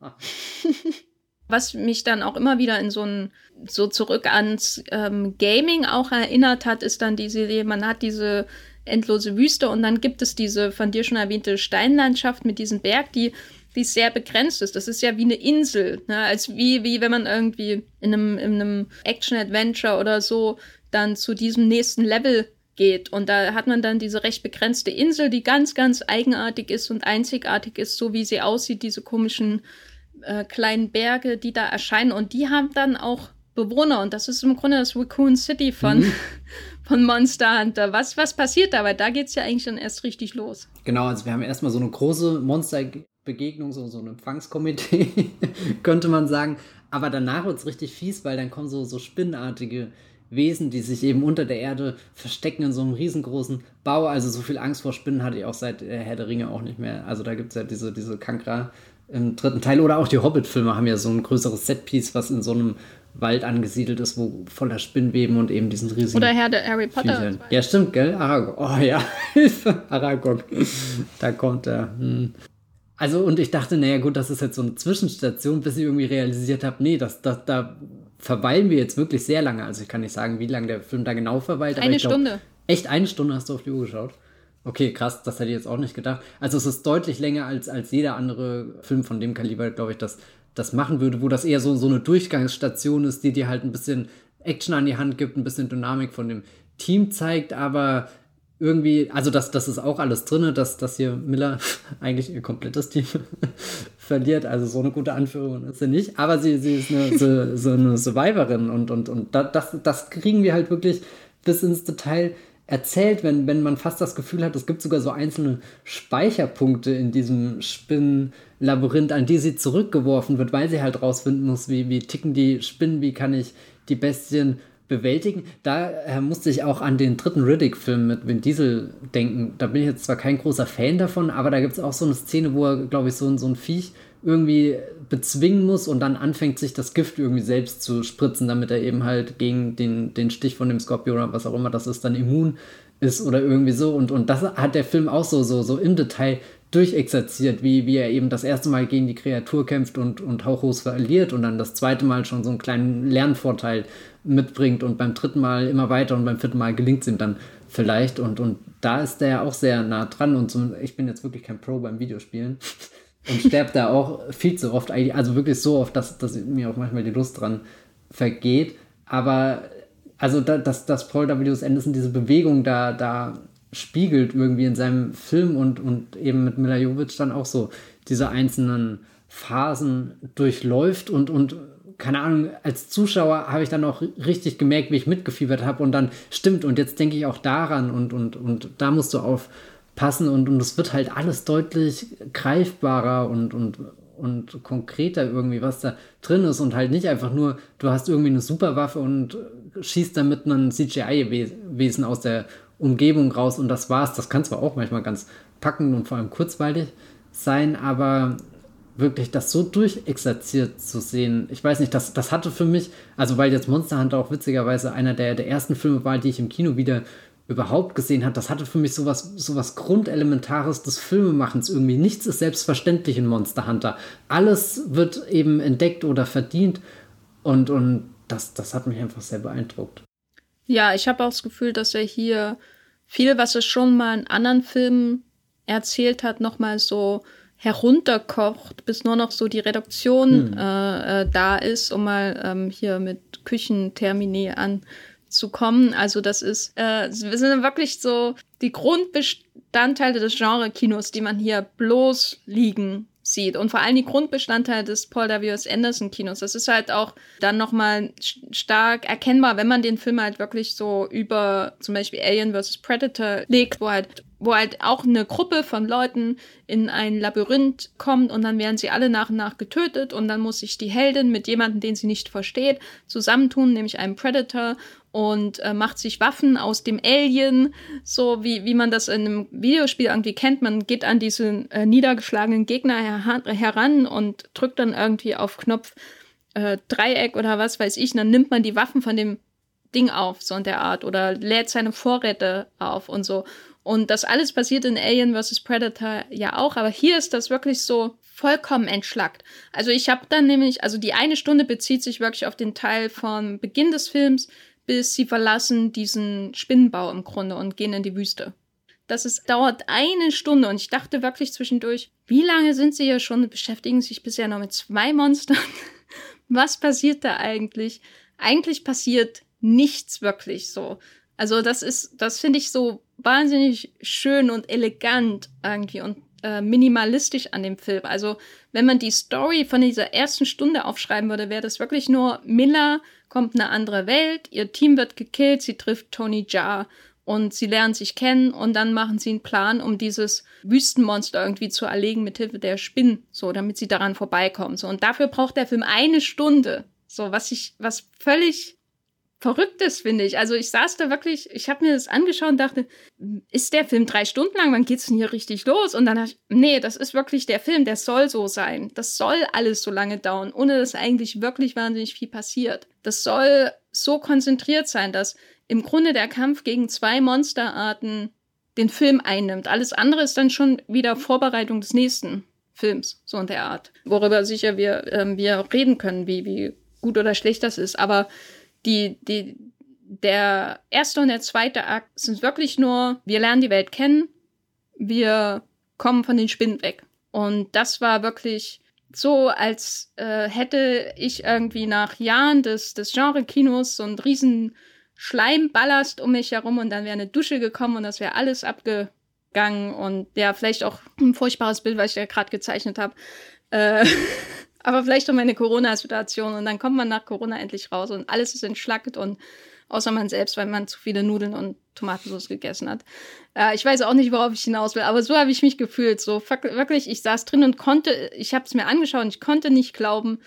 [SPEAKER 2] Was mich dann auch immer wieder in so ein, so zurück ans ähm, Gaming auch erinnert hat, ist dann diese Idee, man hat diese endlose Wüste und dann gibt es diese von dir schon erwähnte Steinlandschaft mit diesem Berg, die die sehr begrenzt ist. Das ist ja wie eine Insel, ne? als wie, wie wenn man irgendwie in einem, in einem Action-Adventure oder so dann zu diesem nächsten Level geht. Und da hat man dann diese recht begrenzte Insel, die ganz, ganz eigenartig ist und einzigartig ist, so wie sie aussieht, diese komischen äh, kleinen Berge, die da erscheinen. Und die haben dann auch Bewohner. Und das ist im Grunde das Raccoon City von, mhm. von Monster Hunter. Was, was passiert da? Weil da geht es ja eigentlich dann erst richtig los.
[SPEAKER 1] Genau, also wir haben erstmal so eine große Monster Begegnung, so, so ein Empfangskomitee, könnte man sagen. Aber danach wird es richtig fies, weil dann kommen so, so spinnartige Wesen, die sich eben unter der Erde verstecken in so einem riesengroßen Bau. Also so viel Angst vor Spinnen hatte ich auch seit äh, Herr der Ringe auch nicht mehr. Also da gibt es ja diese, diese Kankra im dritten Teil. Oder auch die Hobbit-Filme haben ja so ein größeres Setpiece, was in so einem Wald angesiedelt ist, wo voller Spinnweben und eben diesen riesigen.
[SPEAKER 2] Oder Herr der Harry Potter.
[SPEAKER 1] Ja, stimmt, gell? Aragog. Oh ja, Aragog. Da kommt er. Hm. Also, und ich dachte, naja, gut, das ist jetzt so eine Zwischenstation, bis ich irgendwie realisiert habe, nee, das, das, da verweilen wir jetzt wirklich sehr lange. Also, ich kann nicht sagen, wie lange der Film da genau verweilt.
[SPEAKER 2] Eine glaub, Stunde.
[SPEAKER 1] Echt eine Stunde hast du auf die Uhr geschaut? Okay, krass, das hätte ich jetzt auch nicht gedacht. Also, es ist deutlich länger als, als jeder andere Film von dem Kaliber, glaube ich, das, das machen würde, wo das eher so, so eine Durchgangsstation ist, die dir halt ein bisschen Action an die Hand gibt, ein bisschen Dynamik von dem Team zeigt, aber irgendwie, also das, das ist auch alles drin, dass, dass hier Miller eigentlich ihr komplettes Team verliert. Also so eine gute Anführung ist sie nicht. Aber sie, sie ist eine, so, so eine Survivorin und, und, und das, das kriegen wir halt wirklich bis ins Detail erzählt, wenn, wenn man fast das Gefühl hat, es gibt sogar so einzelne Speicherpunkte in diesem Spinnenlabyrinth, an die sie zurückgeworfen wird, weil sie halt rausfinden muss, wie, wie ticken die Spinnen, wie kann ich die Bestien bewältigen. Da äh, musste ich auch an den dritten Riddick-Film mit Vin Diesel denken. Da bin ich jetzt zwar kein großer Fan davon, aber da gibt es auch so eine Szene, wo er, glaube ich, so, so ein Viech irgendwie bezwingen muss und dann anfängt, sich das Gift irgendwie selbst zu spritzen, damit er eben halt gegen den, den Stich von dem Skorpion oder was auch immer das ist, dann immun ist oder irgendwie so. Und, und das hat der Film auch so, so, so im Detail durchexerziert, wie, wie er eben das erste Mal gegen die Kreatur kämpft und, und Hauchos verliert und dann das zweite Mal schon so einen kleinen Lernvorteil mitbringt und beim dritten Mal immer weiter und beim vierten Mal gelingt es ihm dann vielleicht und, und da ist der auch sehr nah dran und zum, ich bin jetzt wirklich kein Pro beim Videospielen und sterbt da auch viel zu oft, also wirklich so oft, dass, dass mir auch manchmal die Lust dran vergeht, aber also da, dass, dass Paul W. Anderson diese Bewegung da, da spiegelt irgendwie in seinem Film und, und eben mit Mila Jovic dann auch so diese einzelnen Phasen durchläuft und, und keine Ahnung, als Zuschauer habe ich dann auch richtig gemerkt, wie ich mitgefiebert habe und dann stimmt und jetzt denke ich auch daran und, und, und da musst du aufpassen und, und es wird halt alles deutlich greifbarer und, und, und konkreter irgendwie, was da drin ist und halt nicht einfach nur, du hast irgendwie eine Superwaffe und schießt damit einen CGI-Wesen aus der Umgebung raus und das war's. Das kann zwar auch manchmal ganz packend und vor allem kurzweilig sein, aber wirklich das so durchexerziert zu sehen, ich weiß nicht, das, das hatte für mich, also weil jetzt Monster Hunter auch witzigerweise einer der, der ersten Filme war, die ich im Kino wieder überhaupt gesehen hat, das hatte für mich sowas, sowas Grundelementares des Filmemachens irgendwie. Nichts ist selbstverständlich in Monster Hunter. Alles wird eben entdeckt oder verdient und, und das, das hat mich einfach sehr beeindruckt.
[SPEAKER 2] Ja, ich habe auch das Gefühl, dass er hier viel, was er schon mal in anderen Filmen erzählt hat, nochmal so herunterkocht, bis nur noch so die Reduktion hm. äh, äh, da ist, um mal ähm, hier mit Küchentermini anzukommen. Also das ist, äh, wir sind wirklich so die Grundbestandteile des Genre-Kinos, die man hier bloß liegen sieht. Und vor allem die Grundbestandteile des Paul W.S. Anderson Kinos. Das ist halt auch dann nochmal stark erkennbar, wenn man den Film halt wirklich so über zum Beispiel Alien vs. Predator legt, wo halt wo halt auch eine Gruppe von Leuten in ein Labyrinth kommt und dann werden sie alle nach und nach getötet und dann muss sich die Heldin mit jemandem, den sie nicht versteht, zusammentun, nämlich einem Predator und äh, macht sich Waffen aus dem Alien, so wie, wie man das in einem Videospiel irgendwie kennt. Man geht an diesen äh, niedergeschlagenen Gegner her heran und drückt dann irgendwie auf Knopf äh, Dreieck oder was weiß ich, und dann nimmt man die Waffen von dem Ding auf, so in der Art, oder lädt seine Vorräte auf und so. Und das alles passiert in Alien vs. Predator ja auch, aber hier ist das wirklich so vollkommen entschlackt. Also ich habe dann nämlich, also die eine Stunde bezieht sich wirklich auf den Teil vom Beginn des Films, bis sie verlassen diesen Spinnenbau im Grunde und gehen in die Wüste. Das ist, dauert eine Stunde und ich dachte wirklich zwischendurch, wie lange sind sie hier schon, beschäftigen sich bisher noch mit zwei Monstern? Was passiert da eigentlich? Eigentlich passiert nichts wirklich so. Also das ist, das finde ich so wahnsinnig schön und elegant irgendwie und äh, minimalistisch an dem Film. Also wenn man die Story von dieser ersten Stunde aufschreiben würde, wäre das wirklich nur Miller kommt in eine andere Welt, ihr Team wird gekillt, sie trifft Tony Jaa und sie lernen sich kennen und dann machen sie einen Plan, um dieses Wüstenmonster irgendwie zu erlegen mit Hilfe der Spinnen, so damit sie daran vorbeikommen. So und dafür braucht der Film eine Stunde. So was ich was völlig Verrücktes, finde ich. Also ich saß da wirklich, ich habe mir das angeschaut und dachte, ist der Film drei Stunden lang? Wann geht's denn hier richtig los? Und dann dachte ich, nee, das ist wirklich der Film, der soll so sein. Das soll alles so lange dauern, ohne dass eigentlich wirklich wahnsinnig viel passiert. Das soll so konzentriert sein, dass im Grunde der Kampf gegen zwei Monsterarten den Film einnimmt. Alles andere ist dann schon wieder Vorbereitung des nächsten Films, so in der Art. Worüber sicher wir, ähm, wir reden können, wie, wie gut oder schlecht das ist. Aber die, die, der erste und der zweite Akt sind wirklich nur, wir lernen die Welt kennen, wir kommen von den Spinnen weg. Und das war wirklich so, als äh, hätte ich irgendwie nach Jahren des, des Genre-Kinos so einen riesen Schleimballast um mich herum und dann wäre eine Dusche gekommen und das wäre alles abgegangen und ja, vielleicht auch ein furchtbares Bild, was ich ja gerade gezeichnet habe. Äh, Aber vielleicht um eine Corona-Situation und dann kommt man nach Corona endlich raus und alles ist entschlackt und außer man selbst, weil man zu viele Nudeln und Tomatensauce gegessen hat. Äh, ich weiß auch nicht, worauf ich hinaus will, aber so habe ich mich gefühlt. So wirklich, ich saß drin und konnte, ich habe es mir angeschaut und ich konnte nicht glauben,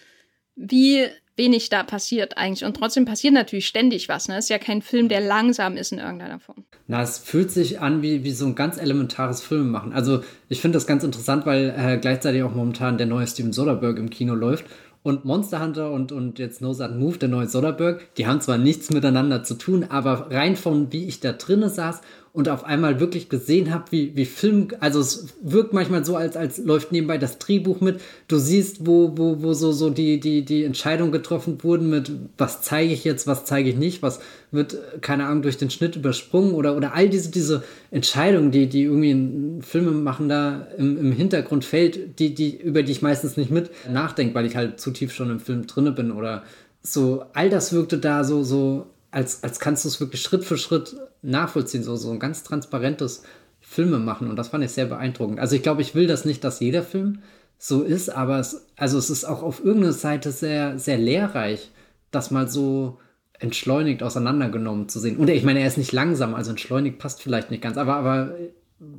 [SPEAKER 2] wie wenig da passiert eigentlich. Und trotzdem passiert natürlich ständig was. Ne? Ist ja kein Film, der langsam ist in irgendeiner Form.
[SPEAKER 1] Na, es fühlt sich an wie, wie so ein ganz elementares Film machen. Also ich finde das ganz interessant, weil äh, gleichzeitig auch momentan der neue Steven Soderbergh im Kino läuft. Und Monster Hunter und, und jetzt No Sudden Move, der neue Soderbergh, die haben zwar nichts miteinander zu tun, aber rein von wie ich da drinnen saß und auf einmal wirklich gesehen habe, wie, wie Film, also es wirkt manchmal so, als, als läuft nebenbei das Drehbuch mit. Du siehst, wo, wo, wo so, so die, die, die Entscheidungen getroffen wurden mit, was zeige ich jetzt, was zeige ich nicht, was wird, keine Ahnung, durch den Schnitt übersprungen oder, oder all diese, diese Entscheidungen, die, die irgendwie ein Filmemacher im, im Hintergrund fällt, die, die, über die ich meistens nicht mit nachdenke, weil ich halt zu tief schon im Film drinne bin oder so, all das wirkte da so, so als, als kannst du es wirklich Schritt für Schritt nachvollziehen, so, so ein ganz transparentes Filme machen. Und das fand ich sehr beeindruckend. Also ich glaube, ich will das nicht, dass jeder Film so ist, aber es, also es ist auch auf irgendeiner Seite sehr, sehr lehrreich, das mal so entschleunigt auseinandergenommen zu sehen. Und ich meine, er ist nicht langsam, also entschleunigt passt vielleicht nicht ganz, aber, aber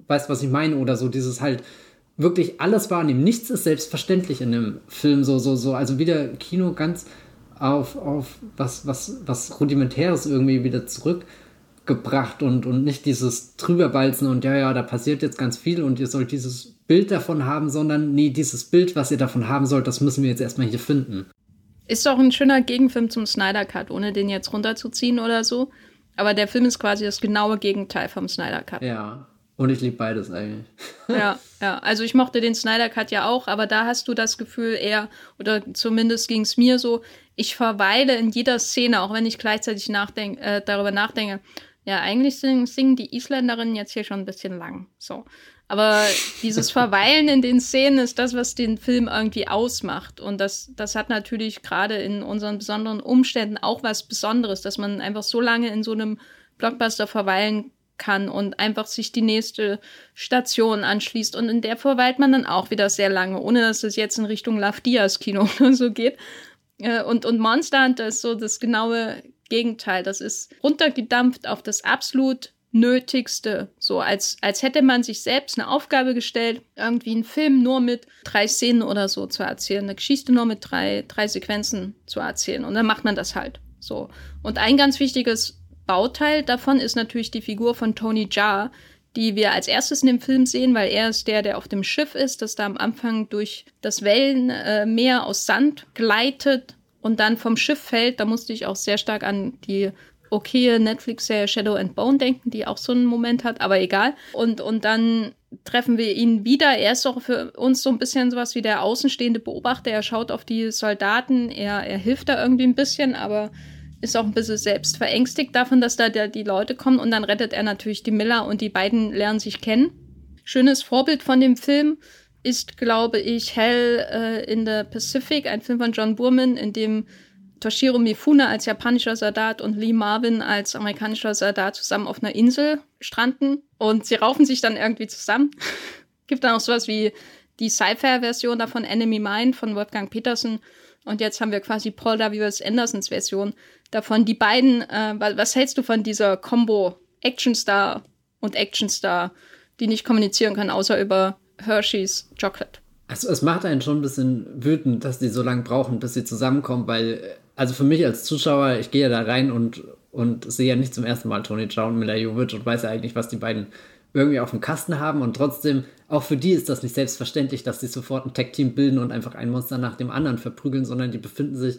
[SPEAKER 1] weißt was ich meine? Oder so dieses halt wirklich alles wahrnehmen. Nichts ist selbstverständlich in dem Film, so, so, so. Also wieder Kino ganz auf, auf was, was, was Rudimentäres irgendwie wieder zurückgebracht und, und nicht dieses drüberbalzen und ja, ja, da passiert jetzt ganz viel und ihr sollt dieses Bild davon haben, sondern nee, dieses Bild, was ihr davon haben sollt, das müssen wir jetzt erstmal hier finden.
[SPEAKER 2] Ist doch ein schöner Gegenfilm zum Snyder Cut, ohne den jetzt runterzuziehen oder so. Aber der Film ist quasi das genaue Gegenteil vom Snyder Cut.
[SPEAKER 1] Ja, und ich liebe beides eigentlich.
[SPEAKER 2] ja, ja. Also ich mochte den Snyder Cut ja auch, aber da hast du das Gefühl eher, oder zumindest ging es mir so, ich verweile in jeder Szene, auch wenn ich gleichzeitig nachdenk, äh, darüber nachdenke. Ja, eigentlich singen, singen die Isländerinnen jetzt hier schon ein bisschen lang. So. Aber dieses Verweilen in den Szenen ist das, was den Film irgendwie ausmacht. Und das, das hat natürlich gerade in unseren besonderen Umständen auch was Besonderes, dass man einfach so lange in so einem Blockbuster verweilen kann und einfach sich die nächste Station anschließt. Und in der verweilt man dann auch wieder sehr lange, ohne dass es jetzt in Richtung Love Diaz Kino oder so geht. Äh, und, und Monster Hunter ist so das genaue Gegenteil. Das ist runtergedampft auf das absolut Nötigste. So als, als hätte man sich selbst eine Aufgabe gestellt, irgendwie einen Film nur mit drei Szenen oder so zu erzählen, eine Geschichte nur mit drei, drei Sequenzen zu erzählen. Und dann macht man das halt. So. Und ein ganz wichtiges Bauteil davon ist natürlich die Figur von Tony Jaa, die wir als erstes in dem Film sehen, weil er ist der, der auf dem Schiff ist, das da am Anfang durch das Wellenmeer aus Sand gleitet und dann vom Schiff fällt. Da musste ich auch sehr stark an die okaye Netflix-Serie Shadow and Bone denken, die auch so einen Moment hat, aber egal. Und, und dann treffen wir ihn wieder. Er ist doch für uns so ein bisschen sowas wie der außenstehende Beobachter. Er schaut auf die Soldaten, er, er hilft da irgendwie ein bisschen, aber ist auch ein bisschen selbst verängstigt davon, dass da der, die Leute kommen und dann rettet er natürlich die Miller und die beiden lernen sich kennen. Schönes Vorbild von dem Film ist, glaube ich, Hell äh, in the Pacific, ein Film von John Burman, in dem Toshiro Mifune als japanischer Soldat und Lee Marvin als amerikanischer Soldat zusammen auf einer Insel stranden und sie raufen sich dann irgendwie zusammen. Gibt dann auch sowas wie die Sci-Fi-Version davon Enemy Mine von Wolfgang Petersen und jetzt haben wir quasi Paul W. Andersons Version davon. Die beiden, äh, was hältst du von dieser Combo Actionstar und Actionstar, die nicht kommunizieren kann, außer über Hershey's Chocolate?
[SPEAKER 1] Also es macht einen schon ein bisschen wütend, dass die so lange brauchen, bis sie zusammenkommen, weil, also für mich als Zuschauer, ich gehe ja da rein und, und sehe ja nicht zum ersten Mal Tony Chow und Mila Jovic und weiß ja eigentlich, was die beiden irgendwie auf dem Kasten haben und trotzdem, auch für die ist das nicht selbstverständlich, dass sie sofort ein Tech-Team bilden und einfach ein Monster nach dem anderen verprügeln, sondern die befinden sich,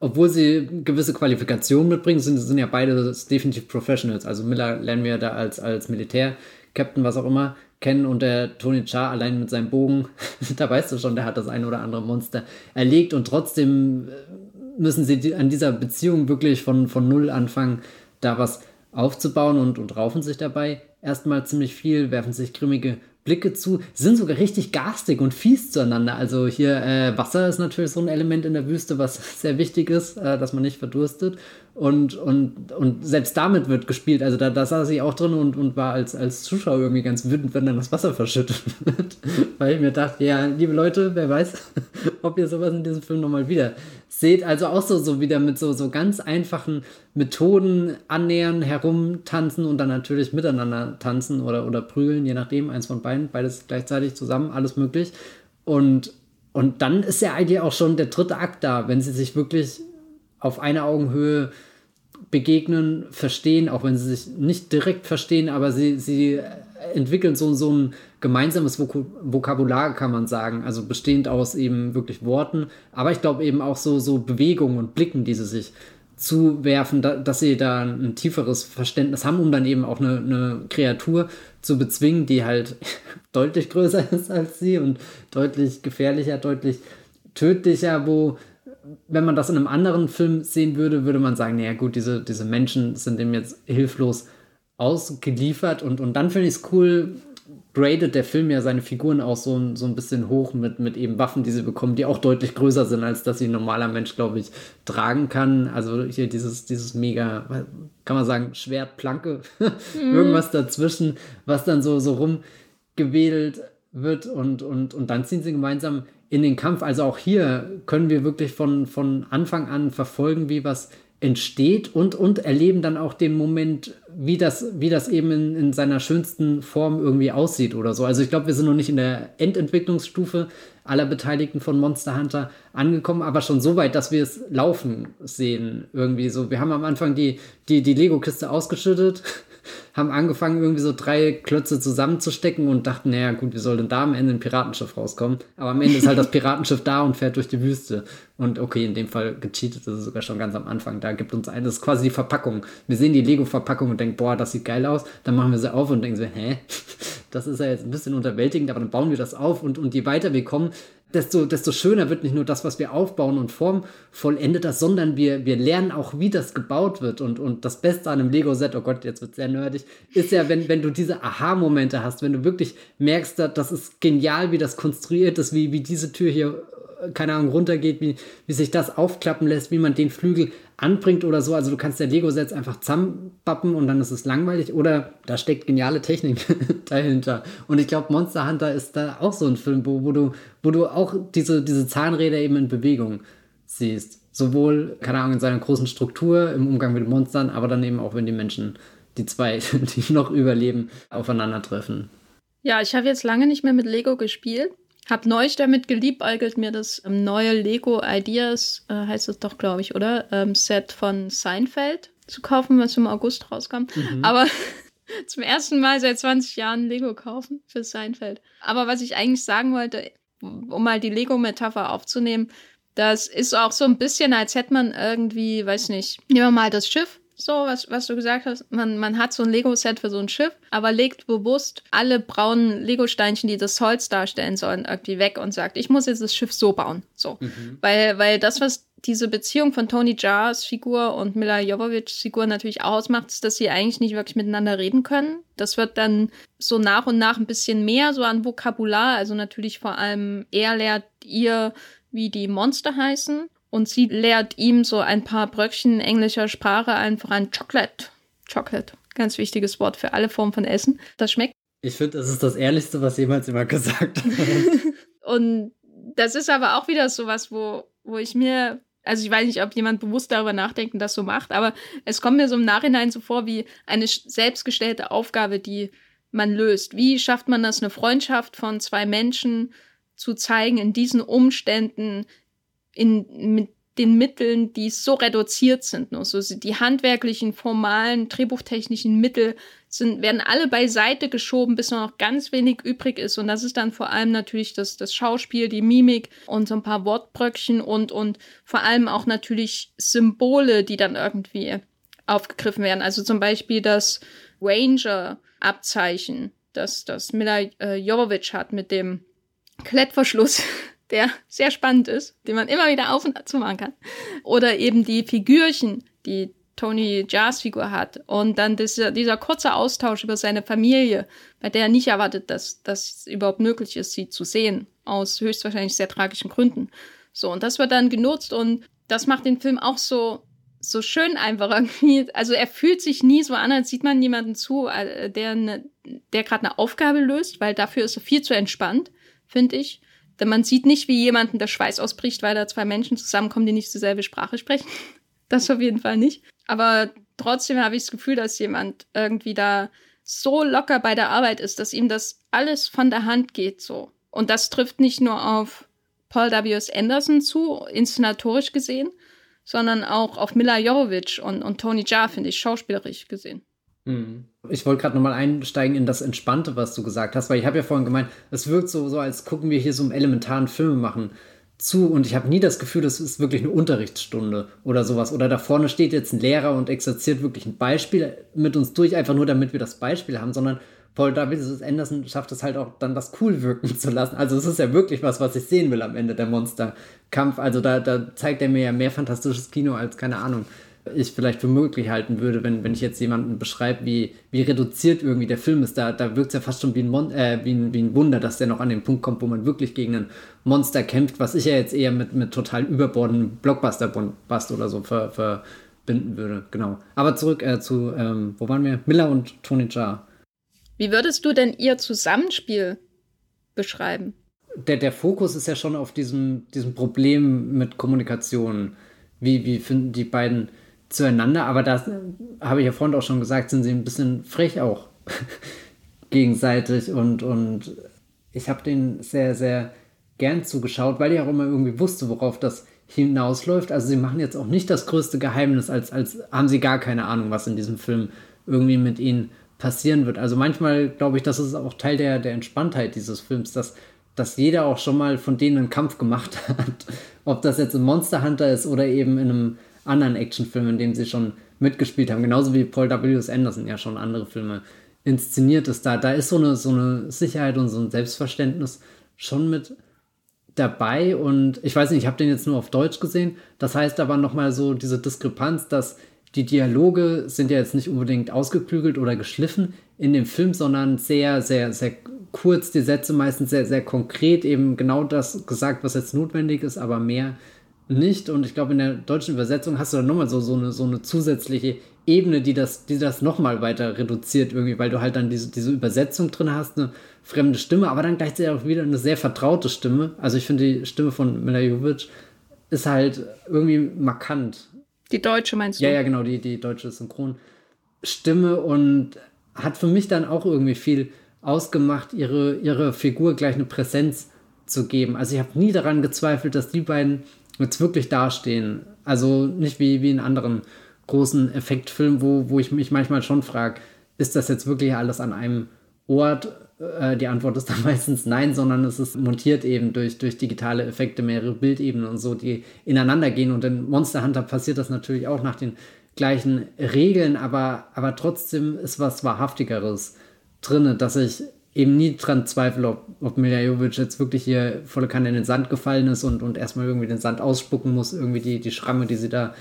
[SPEAKER 1] obwohl sie gewisse Qualifikationen mitbringen, sind, sind ja beide definitiv Professionals. Also Miller lernen wir da als, als Militär-Captain, was auch immer, kennen und der Tony Char allein mit seinem Bogen, da weißt du schon, der hat das ein oder andere Monster erlegt und trotzdem äh, müssen sie an dieser Beziehung wirklich von, von Null anfangen, da was aufzubauen und, und raufen sich dabei erstmal ziemlich viel, werfen sich grimmige Blicke zu, sind sogar richtig garstig und fies zueinander. Also hier äh, Wasser ist natürlich so ein Element in der Wüste, was sehr wichtig ist, äh, dass man nicht verdurstet. Und, und, und selbst damit wird gespielt. Also da, da saß ich auch drin und, und war als, als Zuschauer irgendwie ganz wütend, wenn dann das Wasser verschüttet wird. Weil ich mir dachte, ja, liebe Leute, wer weiß, ob ihr sowas in diesem Film nochmal wieder seht. Also auch so, so wieder mit so, so ganz einfachen Methoden annähern, herumtanzen und dann natürlich miteinander tanzen oder, oder prügeln, je nachdem, eins von beiden, beides gleichzeitig zusammen, alles möglich. Und, und dann ist ja eigentlich auch schon der dritte Akt da, wenn sie sich wirklich auf einer Augenhöhe begegnen, verstehen, auch wenn sie sich nicht direkt verstehen, aber sie, sie entwickeln so, so ein gemeinsames Vok Vokabular, kann man sagen, also bestehend aus eben wirklich Worten, aber ich glaube eben auch so, so Bewegungen und Blicken, die sie sich zuwerfen, da, dass sie da ein tieferes Verständnis haben, um dann eben auch eine, eine Kreatur zu bezwingen, die halt deutlich größer ist als sie und deutlich gefährlicher, deutlich tödlicher, wo wenn man das in einem anderen Film sehen würde, würde man sagen, naja gut, diese, diese Menschen sind dem jetzt hilflos ausgeliefert und, und dann finde ich es cool, gradet der Film ja seine Figuren auch so, so ein bisschen hoch mit, mit eben Waffen, die sie bekommen, die auch deutlich größer sind, als dass sie ein normaler Mensch, glaube ich, tragen kann. Also hier dieses, dieses mega, kann man sagen, Schwert, Planke, mhm. irgendwas dazwischen, was dann so, so rumgewedelt wird und, und, und dann ziehen sie gemeinsam in den Kampf. Also auch hier können wir wirklich von, von Anfang an verfolgen, wie was entsteht und, und erleben dann auch den Moment, wie das, wie das eben in, in seiner schönsten Form irgendwie aussieht oder so. Also ich glaube, wir sind noch nicht in der Endentwicklungsstufe aller Beteiligten von Monster Hunter angekommen, aber schon so weit, dass wir es laufen sehen irgendwie so. Wir haben am Anfang die, die, die Lego-Kiste ausgeschüttet haben angefangen, irgendwie so drei Klötze zusammenzustecken und dachten, naja, gut, wie soll denn da am Ende ein Piratenschiff rauskommen? Aber am Ende ist halt das Piratenschiff da und fährt durch die Wüste. Und okay, in dem Fall gecheatet ist sogar schon ganz am Anfang. Da gibt uns ein, das ist quasi die Verpackung. Wir sehen die Lego-Verpackung und denken, boah, das sieht geil aus. Dann machen wir sie auf und denken so, hä? Das ist ja jetzt ein bisschen unterwältigend, aber dann bauen wir das auf und, und je weiter wir kommen, desto, desto schöner wird nicht nur das, was wir aufbauen und Form vollendet das, sondern wir, wir lernen auch, wie das gebaut wird. Und, und das Beste an einem Lego-Set, oh Gott, jetzt wird sehr nerdig, ist ja, wenn, wenn du diese Aha-Momente hast, wenn du wirklich merkst, das ist genial, wie das konstruiert ist, wie, wie diese Tür hier keine Ahnung, runtergeht, wie, wie sich das aufklappen lässt, wie man den Flügel anbringt oder so. Also du kannst der Lego-Sets einfach zusammenpappen und dann ist es langweilig. Oder da steckt geniale Technik dahinter. Und ich glaube, Monster Hunter ist da auch so ein Film, wo, wo, du, wo du auch diese, diese Zahnräder eben in Bewegung siehst. Sowohl, keine Ahnung, in seiner großen Struktur, im Umgang mit Monstern, aber dann eben auch, wenn die Menschen, die zwei, die noch überleben, aufeinandertreffen.
[SPEAKER 2] Ja, ich habe jetzt lange nicht mehr mit Lego gespielt. Hab neulich damit geliebäugelt, mir das ähm, neue Lego Ideas, äh, heißt es doch, glaube ich, oder? Ähm, Set von Seinfeld zu kaufen, was im August rauskam. Mhm. Aber zum ersten Mal seit 20 Jahren Lego kaufen für Seinfeld. Aber was ich eigentlich sagen wollte, um mal die Lego-Metapher aufzunehmen, das ist auch so ein bisschen, als hätte man irgendwie, weiß nicht, nehmen wir mal das Schiff so, was, was du gesagt hast, man, man hat so ein Lego-Set für so ein Schiff, aber legt bewusst alle braunen Lego-Steinchen, die das Holz darstellen sollen, irgendwie weg und sagt, ich muss jetzt das Schiff so bauen. So. Mhm. Weil, weil das, was diese Beziehung von Tony Jars Figur und Mila Jovovich Figur natürlich ausmacht, ist, dass sie eigentlich nicht wirklich miteinander reden können. Das wird dann so nach und nach ein bisschen mehr so an Vokabular, also natürlich vor allem er lehrt ihr, wie die Monster heißen und sie lehrt ihm so ein paar Bröckchen englischer Sprache einfach ein Chocolate. Chocolate. Ganz wichtiges Wort für alle Formen von Essen. Das schmeckt.
[SPEAKER 1] Ich finde, das ist das Ehrlichste, was jemals immer gesagt hat.
[SPEAKER 2] und das ist aber auch wieder so was, wo, wo ich mir, also ich weiß nicht, ob jemand bewusst darüber nachdenkt und das so macht, aber es kommt mir so im Nachhinein so vor wie eine selbstgestellte Aufgabe, die man löst. Wie schafft man das, eine Freundschaft von zwei Menschen zu zeigen in diesen Umständen, in, mit den Mitteln, die so reduziert sind. Nur so die handwerklichen, formalen, drehbuchtechnischen Mittel sind, werden alle beiseite geschoben, bis nur noch ganz wenig übrig ist. Und das ist dann vor allem natürlich das, das Schauspiel, die Mimik und so ein paar Wortbröckchen und, und vor allem auch natürlich Symbole, die dann irgendwie aufgegriffen werden. Also zum Beispiel das Ranger-Abzeichen, das, das Mila äh, Jovovich hat mit dem Klettverschluss der sehr spannend ist, den man immer wieder auf und zu machen kann. Oder eben die Figürchen, die Tony Jars Figur hat. Und dann dieser, dieser kurze Austausch über seine Familie, bei der er nicht erwartet, dass das überhaupt möglich ist, sie zu sehen. Aus höchstwahrscheinlich sehr tragischen Gründen. So, und das wird dann genutzt und das macht den Film auch so so schön einfach irgendwie. Also er fühlt sich nie so an, als sieht man jemanden zu, äh, der, ne, der gerade eine Aufgabe löst, weil dafür ist er viel zu entspannt, finde ich. Denn man sieht nicht, wie jemanden der Schweiß ausbricht, weil da zwei Menschen zusammenkommen, die nicht dieselbe Sprache sprechen. Das auf jeden Fall nicht. Aber trotzdem habe ich das Gefühl, dass jemand irgendwie da so locker bei der Arbeit ist, dass ihm das alles von der Hand geht so. Und das trifft nicht nur auf Paul W.S. Anderson zu, inszenatorisch gesehen, sondern auch auf Mila Jovovich und, und Tony Jaa, finde ich, schauspielerisch gesehen.
[SPEAKER 1] Mhm. Ich wollte gerade nochmal einsteigen in das Entspannte, was du gesagt hast, weil ich habe ja vorhin gemeint, es wirkt so, so, als gucken wir hier so einen elementaren Film machen zu und ich habe nie das Gefühl, das ist wirklich eine Unterrichtsstunde oder sowas. Oder da vorne steht jetzt ein Lehrer und exerziert wirklich ein Beispiel mit uns durch, einfach nur damit wir das Beispiel haben, sondern Paul David Anderson schafft es halt auch dann, das cool wirken zu lassen. Also es ist ja wirklich was, was ich sehen will am Ende, der Monsterkampf. Also da, da zeigt er mir ja mehr fantastisches Kino als, keine Ahnung, ich vielleicht für möglich halten würde, wenn, wenn ich jetzt jemanden beschreibe, wie, wie reduziert irgendwie der Film ist. Da, da wirkt es ja fast schon wie ein, Mon äh, wie, ein, wie ein Wunder, dass der noch an den Punkt kommt, wo man wirklich gegen ein Monster kämpft, was ich ja jetzt eher mit, mit total überbordenden Blockbuster-Bust oder so ver, verbinden würde. Genau. Aber zurück äh, zu, ähm, wo waren wir? Miller und Tony Jaa.
[SPEAKER 2] Wie würdest du denn ihr Zusammenspiel beschreiben?
[SPEAKER 1] Der, der Fokus ist ja schon auf diesem, diesem Problem mit Kommunikation. Wie, wie finden die beiden zueinander? Aber da habe ich ja vorhin auch schon gesagt, sind sie ein bisschen frech auch gegenseitig und, und ich habe denen sehr, sehr gern zugeschaut, weil ich auch immer irgendwie wusste, worauf das hinausläuft. Also sie machen jetzt auch nicht das größte Geheimnis, als, als haben sie gar keine Ahnung, was in diesem Film irgendwie mit ihnen passieren wird. Also manchmal glaube ich, das ist auch Teil der, der Entspanntheit dieses Films, dass, dass jeder auch schon mal von denen einen Kampf gemacht hat. Ob das jetzt ein Monster Hunter ist oder eben in einem anderen Actionfilm, in dem sie schon mitgespielt haben. Genauso wie Paul W.S. Anderson ja schon andere Filme inszeniert ist. Da, da ist so eine, so eine Sicherheit und so ein Selbstverständnis schon mit dabei. Und ich weiß nicht, ich habe den jetzt nur auf Deutsch gesehen. Das heißt aber nochmal so diese Diskrepanz, dass die Dialoge sind ja jetzt nicht unbedingt ausgeklügelt oder geschliffen in dem Film, sondern sehr, sehr, sehr kurz, die Sätze meistens sehr, sehr konkret, eben genau das gesagt, was jetzt notwendig ist, aber mehr nicht. Und ich glaube, in der deutschen Übersetzung hast du dann nochmal so, so, eine, so eine zusätzliche Ebene, die das, die das nochmal weiter reduziert, irgendwie, weil du halt dann diese, diese Übersetzung drin hast, eine fremde Stimme, aber dann gleichzeitig auch wieder eine sehr vertraute Stimme. Also ich finde, die Stimme von Mila Jovovich ist halt irgendwie markant.
[SPEAKER 2] Die deutsche meinst
[SPEAKER 1] du? Ja, ja, genau, die, die deutsche Synchronstimme und hat für mich dann auch irgendwie viel ausgemacht, ihre, ihre Figur gleich eine Präsenz zu geben. Also ich habe nie daran gezweifelt, dass die beiden jetzt wirklich dastehen. Also nicht wie, wie in anderen großen Effektfilmen, wo, wo ich mich manchmal schon frage, ist das jetzt wirklich alles an einem Ort äh, die Antwort ist dann meistens nein, sondern es ist montiert eben durch, durch digitale Effekte, mehrere Bildebenen und so, die ineinander gehen. Und in Monster Hunter passiert das natürlich auch nach den gleichen Regeln, aber, aber trotzdem ist was Wahrhaftigeres drin, dass ich eben nie dran zweifle, ob, ob Miljajovic jetzt wirklich hier volle Kanne in den Sand gefallen ist und, und erstmal irgendwie den Sand ausspucken muss, irgendwie die, die Schramme, die sie da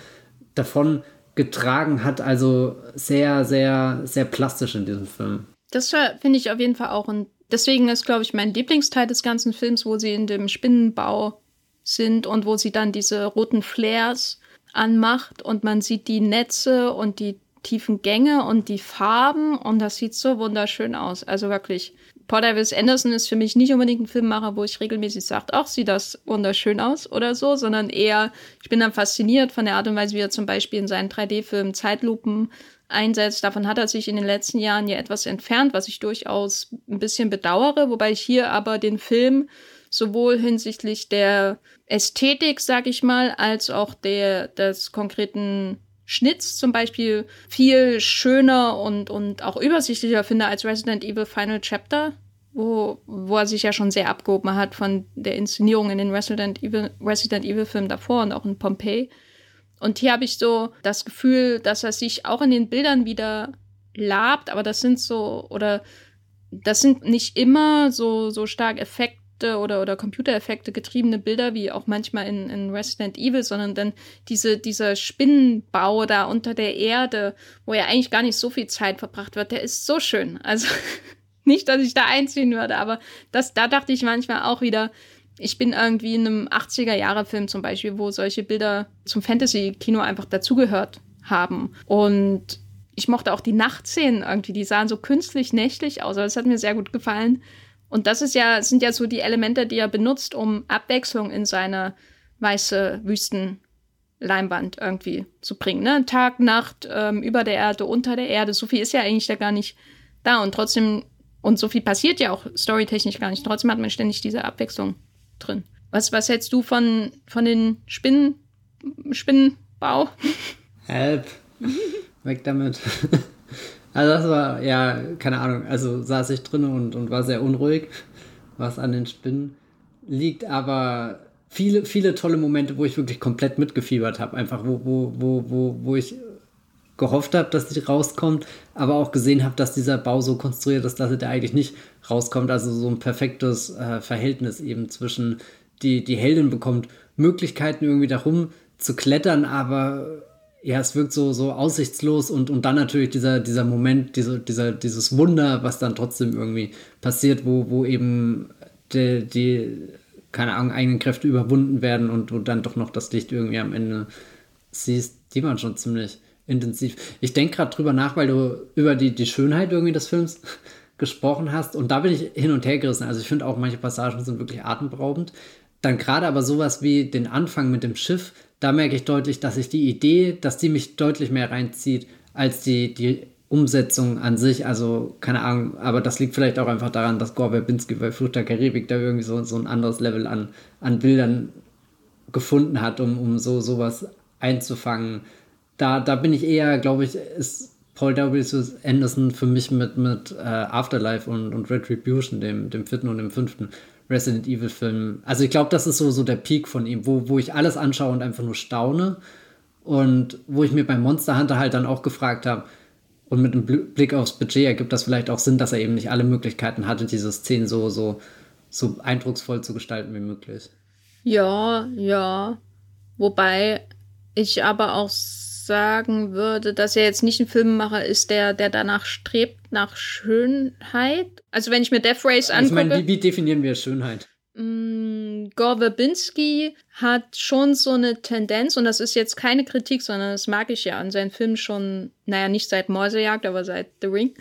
[SPEAKER 1] davon getragen hat. Also sehr, sehr, sehr plastisch in diesem Film.
[SPEAKER 2] Das finde ich auf jeden Fall auch. Und deswegen ist, glaube ich, mein Lieblingsteil des ganzen Films, wo sie in dem Spinnenbau sind und wo sie dann diese roten Flares anmacht und man sieht die Netze und die tiefen Gänge und die Farben und das sieht so wunderschön aus. Also wirklich. Paul Davis Anderson ist für mich nicht unbedingt ein Filmmacher, wo ich regelmäßig sage, ach, sieht das wunderschön aus oder so, sondern eher, ich bin dann fasziniert von der Art und Weise, wie er zum Beispiel in seinen 3D-Filmen Zeitlupen einsetzt. Davon hat er sich in den letzten Jahren ja etwas entfernt, was ich durchaus ein bisschen bedauere, wobei ich hier aber den Film sowohl hinsichtlich der Ästhetik, sag ich mal, als auch der des konkreten Schnitts zum Beispiel viel schöner und, und auch übersichtlicher finde als Resident Evil Final Chapter, wo, wo er sich ja schon sehr abgehoben hat von der Inszenierung in den Resident Evil, Resident Evil Filmen davor und auch in Pompeii. Und hier habe ich so das Gefühl, dass er sich auch in den Bildern wieder labt, aber das sind so, oder das sind nicht immer so, so stark Effekte oder, oder Computereffekte getriebene Bilder, wie auch manchmal in, in Resident Evil, sondern dann diese, dieser Spinnenbau da unter der Erde, wo ja eigentlich gar nicht so viel Zeit verbracht wird, der ist so schön. Also nicht, dass ich da einziehen würde, aber das, da dachte ich manchmal auch wieder, Ich bin irgendwie in einem 80er-Jahre-Film zum Beispiel, wo solche Bilder zum Fantasy-Kino einfach dazugehört haben. Und ich mochte auch die Nachtszenen irgendwie, die sahen so künstlich nächtlich aus, aber das hat mir sehr gut gefallen. Und das ist ja, sind ja so die Elemente, die er benutzt, um Abwechslung in seine weiße Wüstenleinwand irgendwie zu bringen. Ne? Tag, Nacht, ähm, über der Erde, unter der Erde. So viel ist ja eigentlich da gar nicht da. Und trotzdem, und so viel passiert ja auch storytechnisch gar nicht. Trotzdem hat man ständig diese Abwechslung drin. Was, was hältst du von, von den Spinnen, Spinnenbau?
[SPEAKER 1] Help. Weg damit. Also das war, ja, keine Ahnung, also saß ich drin und, und war sehr unruhig, was an den Spinnen liegt, aber viele, viele tolle Momente, wo ich wirklich komplett mitgefiebert habe, einfach wo, wo, wo, wo, wo ich gehofft habe, dass die rauskommt, aber auch gesehen habe, dass dieser Bau so konstruiert ist, dass er eigentlich nicht rauskommt. Also so ein perfektes äh, Verhältnis eben zwischen die, die Heldin bekommt Möglichkeiten irgendwie darum zu klettern, aber ja, es wirkt so, so aussichtslos und, und dann natürlich dieser, dieser Moment, diese, dieser, dieses Wunder, was dann trotzdem irgendwie passiert, wo, wo eben die, die, keine Ahnung, eigenen Kräfte überwunden werden und du dann doch noch das Licht irgendwie am Ende siehst, die waren schon ziemlich intensiv. Ich denke gerade drüber nach, weil du über die, die Schönheit irgendwie des Films gesprochen hast und da bin ich hin und her gerissen. Also ich finde auch manche Passagen sind wirklich atemberaubend. Dann gerade aber sowas wie den Anfang mit dem Schiff, da merke ich deutlich, dass ich die Idee, dass die mich deutlich mehr reinzieht, als die, die Umsetzung an sich. Also, keine Ahnung, aber das liegt vielleicht auch einfach daran, dass Gore Verbinski bei Flucht der Karibik da irgendwie so, so ein anderes Level an, an Bildern gefunden hat, um, um so sowas einzufangen. Da, da bin ich eher, glaube ich, ist Paul W. Anderson für mich mit, mit äh, Afterlife und, und Retribution, dem, dem vierten und dem fünften, Resident Evil Film. Also ich glaube, das ist so, so der Peak von ihm, wo, wo ich alles anschaue und einfach nur staune. Und wo ich mir beim Monster Hunter halt dann auch gefragt habe, und mit einem Blick aufs Budget ergibt das vielleicht auch Sinn, dass er eben nicht alle Möglichkeiten hatte, diese Szenen so, so, so eindrucksvoll zu gestalten wie möglich.
[SPEAKER 2] Ja, ja. Wobei ich aber auch sagen würde, dass er jetzt nicht ein Filmemacher ist, der, der danach strebt, nach Schönheit. Also wenn ich mir Death Race angucke.
[SPEAKER 1] Ich meine, wie, wie definieren wir Schönheit?
[SPEAKER 2] Mm, Gore Verbinski hat schon so eine Tendenz, und das ist jetzt keine Kritik, sondern das mag ich ja an seinen Filmen schon, naja, nicht seit Mäusejagd, aber seit The Ring,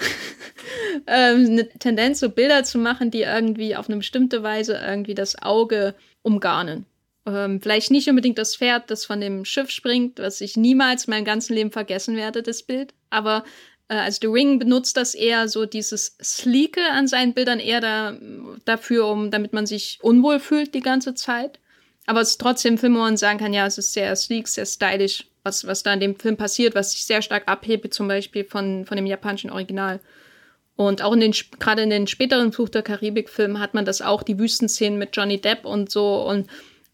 [SPEAKER 2] ähm, eine Tendenz, so Bilder zu machen, die irgendwie auf eine bestimmte Weise irgendwie das Auge umgarnen. Ähm, vielleicht nicht unbedingt das Pferd, das von dem Schiff springt, was ich niemals mein ganzes Leben vergessen werde, das Bild. Aber äh, also The Ring benutzt das eher so dieses Sleeke an seinen Bildern eher da, dafür, um, damit man sich unwohl fühlt die ganze Zeit. Aber es ist trotzdem Film, wo man sagen kann, ja, es ist sehr sleek, sehr stylisch, was, was da in dem Film passiert, was sich sehr stark abhebt, zum Beispiel von, von dem japanischen Original. Und auch in den, gerade in den späteren Fluch der Karibik-Filmen hat man das auch, die Wüstenszenen mit Johnny Depp und so. Und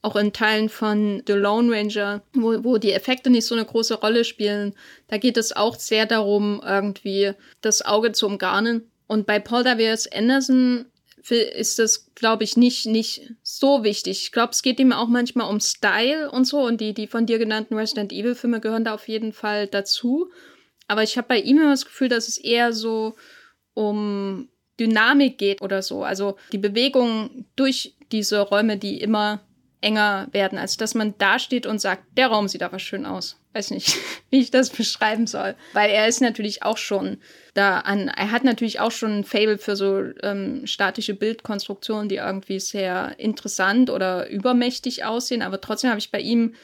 [SPEAKER 2] auch in Teilen von The Lone Ranger, wo, wo die Effekte nicht so eine große Rolle spielen. Da geht es auch sehr darum, irgendwie das Auge zu umgarnen. Und bei Paul W.S. Anderson ist das, glaube ich, nicht, nicht so wichtig. Ich glaube, es geht ihm auch manchmal um Style und so. Und die, die von dir genannten Resident Evil-Filme gehören da auf jeden Fall dazu. Aber ich habe bei ihm immer das Gefühl, dass es eher so um Dynamik geht oder so. Also die Bewegung durch diese Räume, die immer enger werden, als dass man da steht und sagt, der Raum sieht aber schön aus. Weiß nicht, wie ich das beschreiben soll. Weil er ist natürlich auch schon da an, er hat natürlich auch schon ein Fable für so ähm, statische Bildkonstruktionen, die irgendwie sehr interessant oder übermächtig aussehen. Aber trotzdem habe ich bei ihm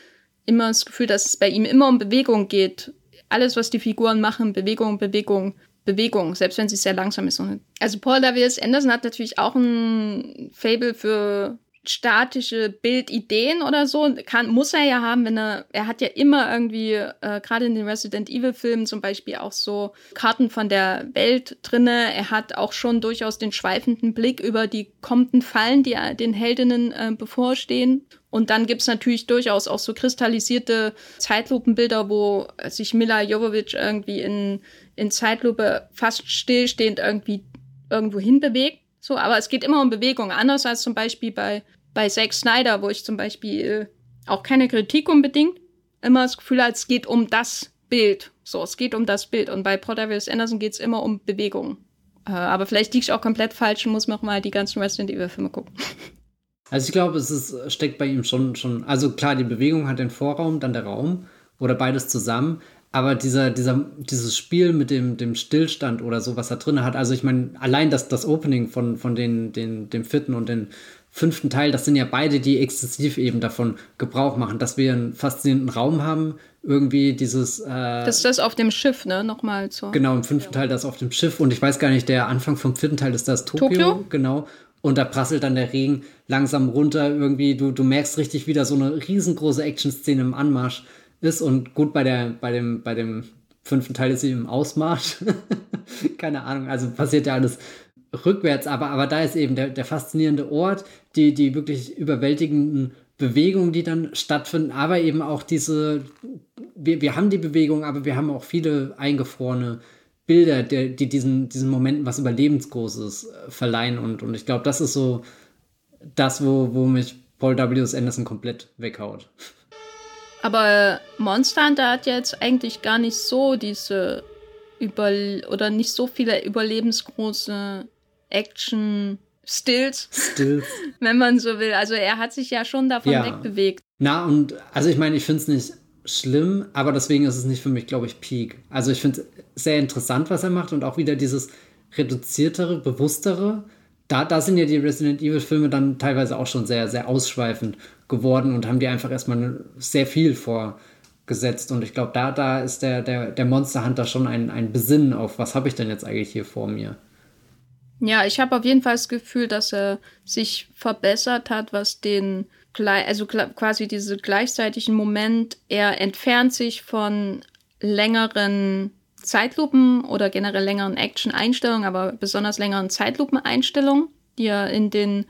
[SPEAKER 2] immer das Gefühl, dass es bei ihm immer um Bewegung geht. Alles, was die Figuren machen, Bewegung, Bewegung, Bewegung, selbst wenn sie sehr langsam ist. Also Paul W.S. Anderson hat natürlich auch ein Fable für statische Bildideen oder so kann muss er ja haben, wenn er er hat ja immer irgendwie äh, gerade in den Resident Evil Filmen zum Beispiel auch so Karten von der Welt drinne. Er hat auch schon durchaus den schweifenden Blick über die kommenden Fallen, die den Heldinnen äh, bevorstehen. Und dann gibt's natürlich durchaus auch so kristallisierte Zeitlupenbilder, wo sich Mila Jovovich irgendwie in, in Zeitlupe fast stillstehend irgendwie irgendwo hinbewegt. So, aber es geht immer um Bewegung. Anders als zum Beispiel bei, bei Zack Snyder, wo ich zum Beispiel auch keine Kritik unbedingt, immer das Gefühl habe, es geht um das Bild. So, es geht um das Bild. Und bei W. Anderson geht es immer um Bewegung. Äh, aber vielleicht liege ich auch komplett falsch und muss noch mal die ganzen Resident Evil Filme gucken.
[SPEAKER 1] Also ich glaube, es ist, steckt bei ihm schon, schon, also klar, die Bewegung hat den Vorraum, dann der Raum oder beides zusammen. Aber dieser, dieser, dieses Spiel mit dem, dem Stillstand oder so, was er drin hat, also ich meine, allein das, das Opening von, von den, den, dem vierten und den fünften Teil, das sind ja beide, die exzessiv eben davon Gebrauch machen, dass wir einen faszinierenden Raum haben, irgendwie dieses. Äh,
[SPEAKER 2] das ist das auf dem Schiff, ne? Nochmal so.
[SPEAKER 1] Genau, im fünften Teil das auf dem Schiff und ich weiß gar nicht, der Anfang vom vierten Teil ist das Tokio, Tokio? genau. Und da prasselt dann der Regen langsam runter. Irgendwie, du, du merkst richtig, wie da so eine riesengroße Action-Szene im Anmarsch ist. Und gut, bei, der, bei, dem, bei dem fünften Teil ist sie im Ausmarsch. Keine Ahnung, also passiert ja alles rückwärts, aber, aber da ist eben der, der faszinierende Ort, die, die wirklich überwältigenden Bewegungen, die dann stattfinden, aber eben auch diese, wir, wir haben die Bewegung, aber wir haben auch viele eingefrorene Bilder, der, die diesen, diesen Momenten was Überlebensgroßes äh, verleihen und, und ich glaube, das ist so das, wo, wo mich Paul W. S. Anderson komplett weghaut.
[SPEAKER 2] Aber Monster Hunter hat jetzt eigentlich gar nicht so diese über oder nicht so viele überlebensgroße Action Stills, Stills, wenn man so will. Also er hat sich ja schon davon ja. wegbewegt.
[SPEAKER 1] Na und also ich meine, ich finde es nicht schlimm, aber deswegen ist es nicht für mich, glaube ich, Peak. Also ich finde es sehr interessant, was er macht und auch wieder dieses reduziertere, bewusstere. Da, da sind ja die Resident Evil Filme dann teilweise auch schon sehr, sehr ausschweifend geworden und haben die einfach erstmal sehr viel vorgesetzt. Und ich glaube, da, da ist der, der, der Monster Hunter schon ein, ein Besinnen auf, was habe ich denn jetzt eigentlich hier vor mir.
[SPEAKER 2] Ja, ich habe auf jeden Fall das Gefühl, dass er sich verbessert hat, was den, also quasi diese gleichzeitigen Moment, er entfernt sich von längeren Zeitlupen oder generell längeren Action-Einstellungen, aber besonders längeren Zeitlupen-Einstellungen, die er in den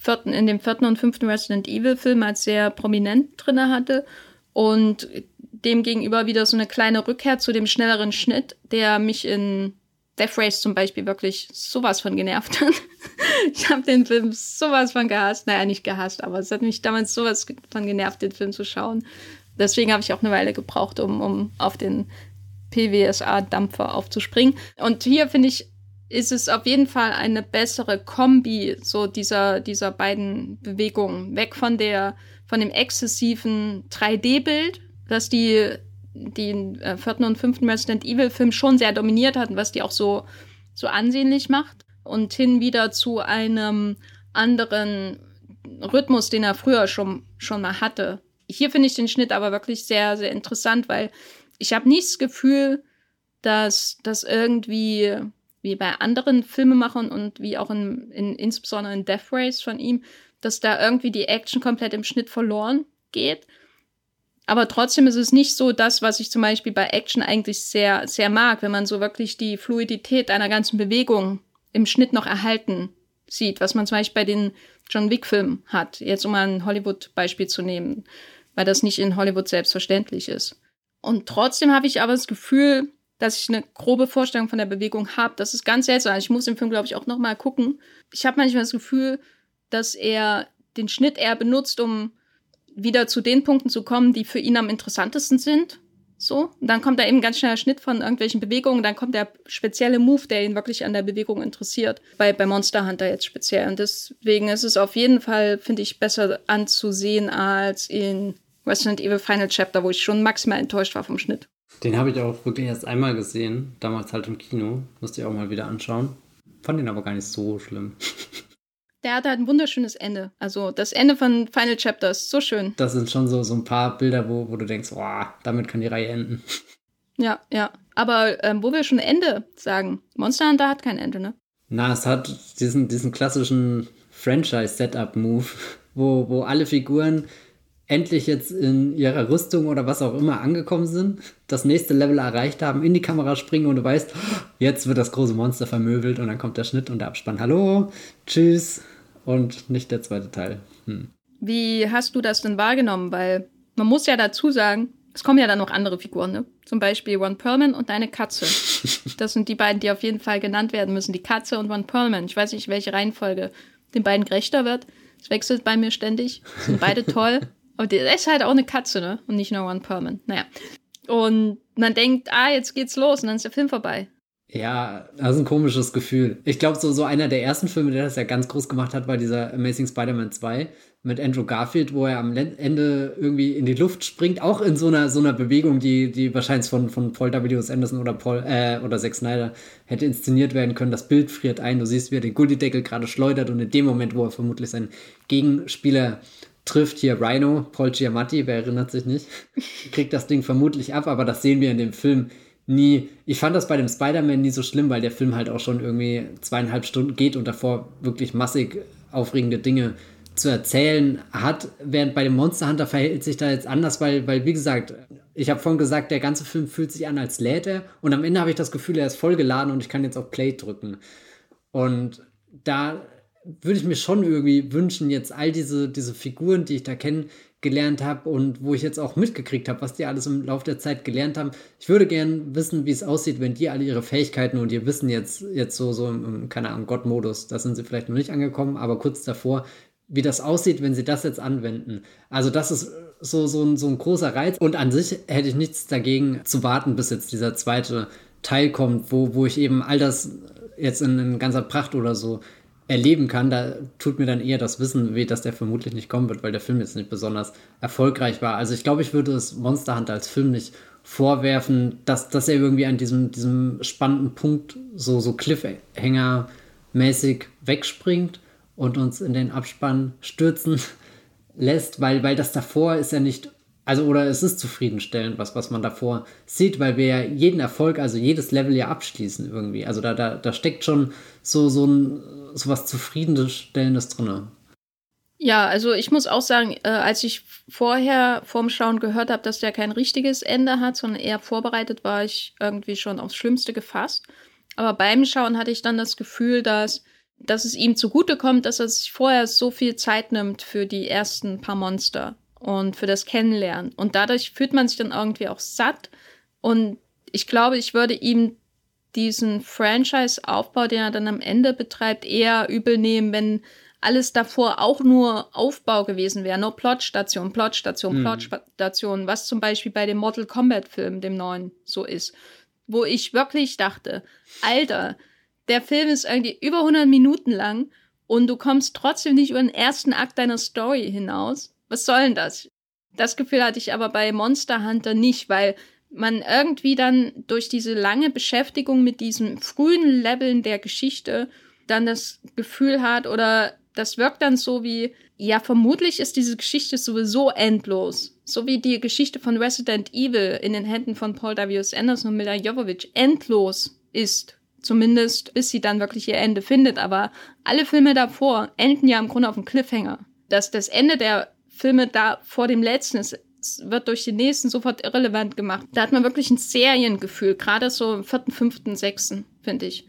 [SPEAKER 2] vierten, in dem vierten und fünften Resident Evil-Film als sehr prominent drin hatte. Und demgegenüber wieder so eine kleine Rückkehr zu dem schnelleren Schnitt, der mich in Death Race zum Beispiel wirklich sowas von genervt hat. ich habe den Film sowas von gehasst. Naja, nicht gehasst, aber es hat mich damals sowas von genervt, den Film zu schauen. Deswegen habe ich auch eine Weile gebraucht, um, um auf den PWSA-Dampfer aufzuspringen. Und hier finde ich, ist es auf jeden Fall eine bessere Kombi so dieser, dieser beiden Bewegungen. Weg von der, von dem exzessiven 3D-Bild, das die den äh, vierten und fünften Resident Evil Film schon sehr dominiert hat und was die auch so, so ansehnlich macht. Und hin wieder zu einem anderen Rhythmus, den er früher schon, schon mal hatte. Hier finde ich den Schnitt aber wirklich sehr, sehr interessant, weil ich habe nicht das Gefühl, dass das irgendwie wie bei anderen Filmemachern und wie auch in, in, insbesondere in Death Race von ihm, dass da irgendwie die Action komplett im Schnitt verloren geht, aber trotzdem ist es nicht so das, was ich zum Beispiel bei Action eigentlich sehr, sehr mag, wenn man so wirklich die Fluidität einer ganzen Bewegung im Schnitt noch erhalten sieht, was man zum Beispiel bei den John Wick-Filmen hat. Jetzt um mal ein Hollywood-Beispiel zu nehmen, weil das nicht in Hollywood selbstverständlich ist. Und trotzdem habe ich aber das Gefühl, dass ich eine grobe Vorstellung von der Bewegung habe. Das ist ganz seltsam. Ich muss den Film, glaube ich, auch noch mal gucken. Ich habe manchmal das Gefühl, dass er den Schnitt eher benutzt, um wieder zu den Punkten zu kommen, die für ihn am interessantesten sind. So, und dann kommt da eben ganz schneller Schnitt von irgendwelchen Bewegungen, dann kommt der spezielle Move, der ihn wirklich an der Bewegung interessiert. Bei, bei Monster Hunter jetzt speziell. Und deswegen ist es auf jeden Fall, finde ich, besser anzusehen als in Resident Evil Final Chapter, wo ich schon maximal enttäuscht war vom Schnitt.
[SPEAKER 1] Den habe ich auch wirklich erst einmal gesehen, damals halt im Kino. Musste ich auch mal wieder anschauen. Fand ihn aber gar nicht so schlimm.
[SPEAKER 2] Der hat halt ein wunderschönes Ende. Also das Ende von Final Chapter ist so schön.
[SPEAKER 1] Das sind schon so, so ein paar Bilder, wo, wo du denkst, boah, damit kann die Reihe enden.
[SPEAKER 2] Ja, ja. Aber ähm, wo wir schon Ende sagen, Monster Hunter hat kein Ende, ne?
[SPEAKER 1] Na, es hat diesen, diesen klassischen Franchise-Setup-Move, wo, wo alle Figuren endlich jetzt in ihrer Rüstung oder was auch immer angekommen sind, das nächste Level erreicht haben, in die Kamera springen und du weißt, jetzt wird das große Monster vermöbelt und dann kommt der Schnitt und der Abspann. Hallo, tschüss und nicht der zweite Teil. Hm.
[SPEAKER 2] Wie hast du das denn wahrgenommen? Weil man muss ja dazu sagen, es kommen ja dann noch andere Figuren, ne? Zum Beispiel One Perlman und deine Katze. Das sind die beiden, die auf jeden Fall genannt werden müssen. Die Katze und One Perlman. Ich weiß nicht, welche Reihenfolge den beiden gerechter wird. Es wechselt bei mir ständig. Sind beide toll. Aber der ist halt auch eine Katze, ne? Und nicht nur One Perman. Naja. Und man denkt, ah, jetzt geht's los und dann ist der Film vorbei.
[SPEAKER 1] Ja, das ist ein komisches Gefühl. Ich glaube, so, so einer der ersten Filme, der das ja ganz groß gemacht hat, war dieser Amazing Spider-Man 2 mit Andrew Garfield, wo er am Ende irgendwie in die Luft springt, auch in so einer, so einer Bewegung, die, die wahrscheinlich von, von Paul W. Anderson oder Paul, äh, oder Zack Snyder hätte inszeniert werden können. Das Bild friert ein, du siehst, wie er den Gullideckel gerade schleudert und in dem Moment, wo er vermutlich seinen Gegenspieler trifft, hier Rhino, Paul Giamatti, wer erinnert sich nicht, kriegt das Ding vermutlich ab, aber das sehen wir in dem Film nie. Ich fand das bei dem Spider-Man nie so schlimm, weil der Film halt auch schon irgendwie zweieinhalb Stunden geht und davor wirklich massig aufregende Dinge zu erzählen hat. Während bei dem Monster Hunter verhält sich da jetzt anders, weil, weil wie gesagt, ich habe vorhin gesagt, der ganze Film fühlt sich an, als lädt er. Und am Ende habe ich das Gefühl, er ist vollgeladen und ich kann jetzt auf Play drücken. Und da würde ich mir schon irgendwie wünschen, jetzt all diese, diese Figuren, die ich da kenne, gelernt habe und wo ich jetzt auch mitgekriegt habe, was die alles im Laufe der Zeit gelernt haben. Ich würde gern wissen, wie es aussieht, wenn die alle ihre Fähigkeiten und ihr Wissen jetzt, jetzt so, so im, keine Ahnung, Gott-Modus, da sind sie vielleicht noch nicht angekommen, aber kurz davor, wie das aussieht, wenn sie das jetzt anwenden. Also das ist so, so, ein, so ein großer Reiz und an sich hätte ich nichts dagegen zu warten, bis jetzt dieser zweite Teil kommt, wo, wo ich eben all das jetzt in, in ganzer Pracht oder so erleben kann, da tut mir dann eher das Wissen weh, dass der vermutlich nicht kommen wird, weil der Film jetzt nicht besonders erfolgreich war. Also ich glaube, ich würde es Monster Hunter als Film nicht vorwerfen, dass, dass er irgendwie an diesem, diesem spannenden Punkt so, so Cliffhanger-mäßig wegspringt und uns in den Abspann stürzen lässt, weil, weil das davor ist ja nicht also, oder es ist zufriedenstellend, was, was man davor sieht, weil wir ja jeden Erfolg, also jedes Level ja abschließen irgendwie. Also da, da, da steckt schon so, so, ein, so was Zufriedenstellendes drin.
[SPEAKER 2] Ja, also ich muss auch sagen, äh, als ich vorher vorm Schauen gehört habe, dass der kein richtiges Ende hat, sondern eher vorbereitet, war ich irgendwie schon aufs Schlimmste gefasst. Aber beim Schauen hatte ich dann das Gefühl, dass, dass es ihm zugutekommt, dass er sich vorher so viel Zeit nimmt für die ersten paar Monster und für das Kennenlernen. Und dadurch fühlt man sich dann irgendwie auch satt. Und ich glaube, ich würde ihm diesen Franchise-Aufbau, den er dann am Ende betreibt, eher übel nehmen, wenn alles davor auch nur Aufbau gewesen wäre. Nur Plotstation, Plotstation, mhm. Plotstation, was zum Beispiel bei dem Mortal Kombat-Film, dem neuen, so ist. Wo ich wirklich dachte, Alter, der Film ist irgendwie über 100 Minuten lang und du kommst trotzdem nicht über den ersten Akt deiner Story hinaus was soll denn das? Das Gefühl hatte ich aber bei Monster Hunter nicht, weil man irgendwie dann durch diese lange Beschäftigung mit diesen frühen Leveln der Geschichte dann das Gefühl hat oder das wirkt dann so wie, ja, vermutlich ist diese Geschichte sowieso endlos. So wie die Geschichte von Resident Evil in den Händen von Paul W.S. Anderson und Mila Jovovich endlos ist. Zumindest bis sie dann wirklich ihr Ende findet. Aber alle Filme davor enden ja im Grunde auf dem Cliffhanger. Dass das Ende der Filme da vor dem letzten ist, wird durch den nächsten sofort irrelevant gemacht. Da hat man wirklich ein Seriengefühl, gerade so im vierten, fünften, sechsten, finde ich.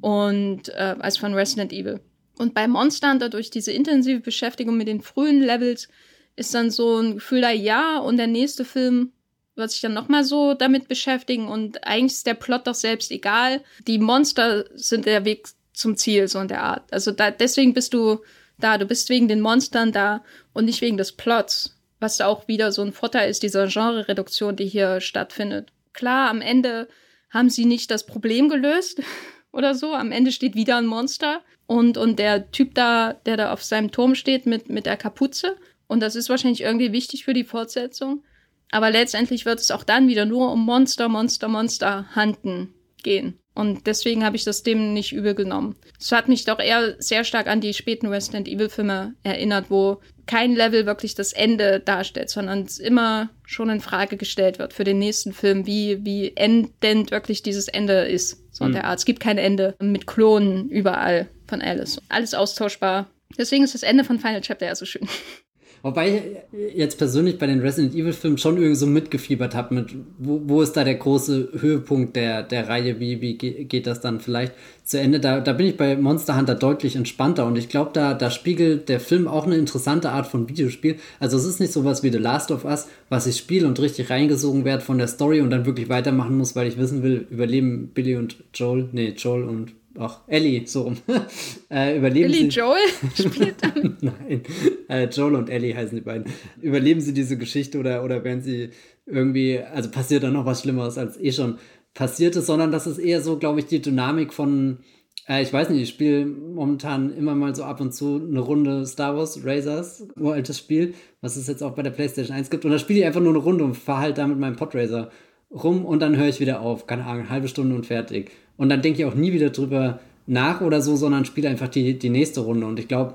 [SPEAKER 2] Und äh, als von Resident Evil. Und bei Monster Hunter durch diese intensive Beschäftigung mit den frühen Levels ist dann so ein Gefühl da, ja, und der nächste Film wird sich dann nochmal so damit beschäftigen und eigentlich ist der Plot doch selbst egal. Die Monster sind der Weg zum Ziel, so in der Art. Also da, deswegen bist du da. Du bist wegen den Monstern da und nicht wegen des Plots. Was auch wieder so ein Vorteil ist, dieser Genre-Reduktion, die hier stattfindet. Klar, am Ende haben sie nicht das Problem gelöst oder so. Am Ende steht wieder ein Monster und, und der Typ da, der da auf seinem Turm steht mit, mit der Kapuze. Und das ist wahrscheinlich irgendwie wichtig für die Fortsetzung. Aber letztendlich wird es auch dann wieder nur um Monster, Monster, Monster handeln gehen. Und deswegen habe ich das dem nicht übel genommen. Es hat mich doch eher sehr stark an die späten Resident Evil Filme erinnert, wo kein Level wirklich das Ende darstellt, sondern es immer schon in Frage gestellt wird für den nächsten Film, wie, wie endend wirklich dieses Ende ist. So mhm. der Art. Es gibt kein Ende mit Klonen überall von Alice. Alles austauschbar. Deswegen ist das Ende von Final Chapter ja so schön.
[SPEAKER 1] Wobei ich jetzt persönlich bei den Resident Evil Filmen schon irgendwie so mitgefiebert habe mit, wo, wo ist da der große Höhepunkt der, der Reihe, wie, wie geht das dann vielleicht zu Ende? Da, da bin ich bei Monster Hunter deutlich entspannter und ich glaube, da, da spiegelt der Film auch eine interessante Art von Videospiel. Also es ist nicht sowas wie The Last of Us, was ich spiele und richtig reingesogen werde von der Story und dann wirklich weitermachen muss, weil ich wissen will, überleben Billy und Joel, nee, Joel und Ach, Ellie, so rum. äh, überleben
[SPEAKER 2] Billy
[SPEAKER 1] sie,
[SPEAKER 2] Joel spielt dann?
[SPEAKER 1] Nein, äh, Joel und Ellie heißen die beiden. Überleben sie diese Geschichte oder, oder werden sie irgendwie, also passiert da noch was Schlimmeres als eh schon passiert ist, sondern das ist eher so, glaube ich, die Dynamik von, äh, ich weiß nicht, ich spiele momentan immer mal so ab und zu eine Runde Star Wars Razors, uraltes Spiel, was es jetzt auch bei der PlayStation 1 gibt. Und da spiele ich einfach nur eine Runde und fahre halt da mit meinem Podracer rum und dann höre ich wieder auf. Keine Ahnung, eine halbe Stunde und fertig. Und dann denke ich auch nie wieder drüber nach oder so, sondern spiele einfach die, die nächste Runde. Und ich glaube,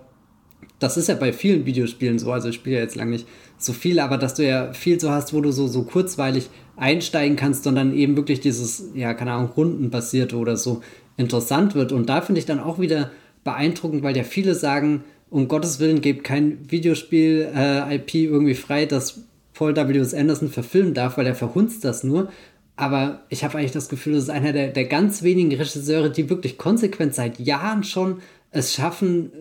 [SPEAKER 1] das ist ja bei vielen Videospielen so, also ich spiele ja jetzt lange nicht so viel, aber dass du ja viel so hast, wo du so, so kurzweilig einsteigen kannst und dann eben wirklich dieses, ja, keine Ahnung, rundenbasierte oder so interessant wird. Und da finde ich dann auch wieder beeindruckend, weil ja viele sagen, um Gottes Willen gebt kein Videospiel-IP äh, irgendwie frei, das Paul W.S. Anderson verfilmen darf, weil er verhunzt das nur. Aber ich habe eigentlich das Gefühl, das ist einer der, der ganz wenigen Regisseure, die wirklich konsequent seit Jahren schon es schaffen,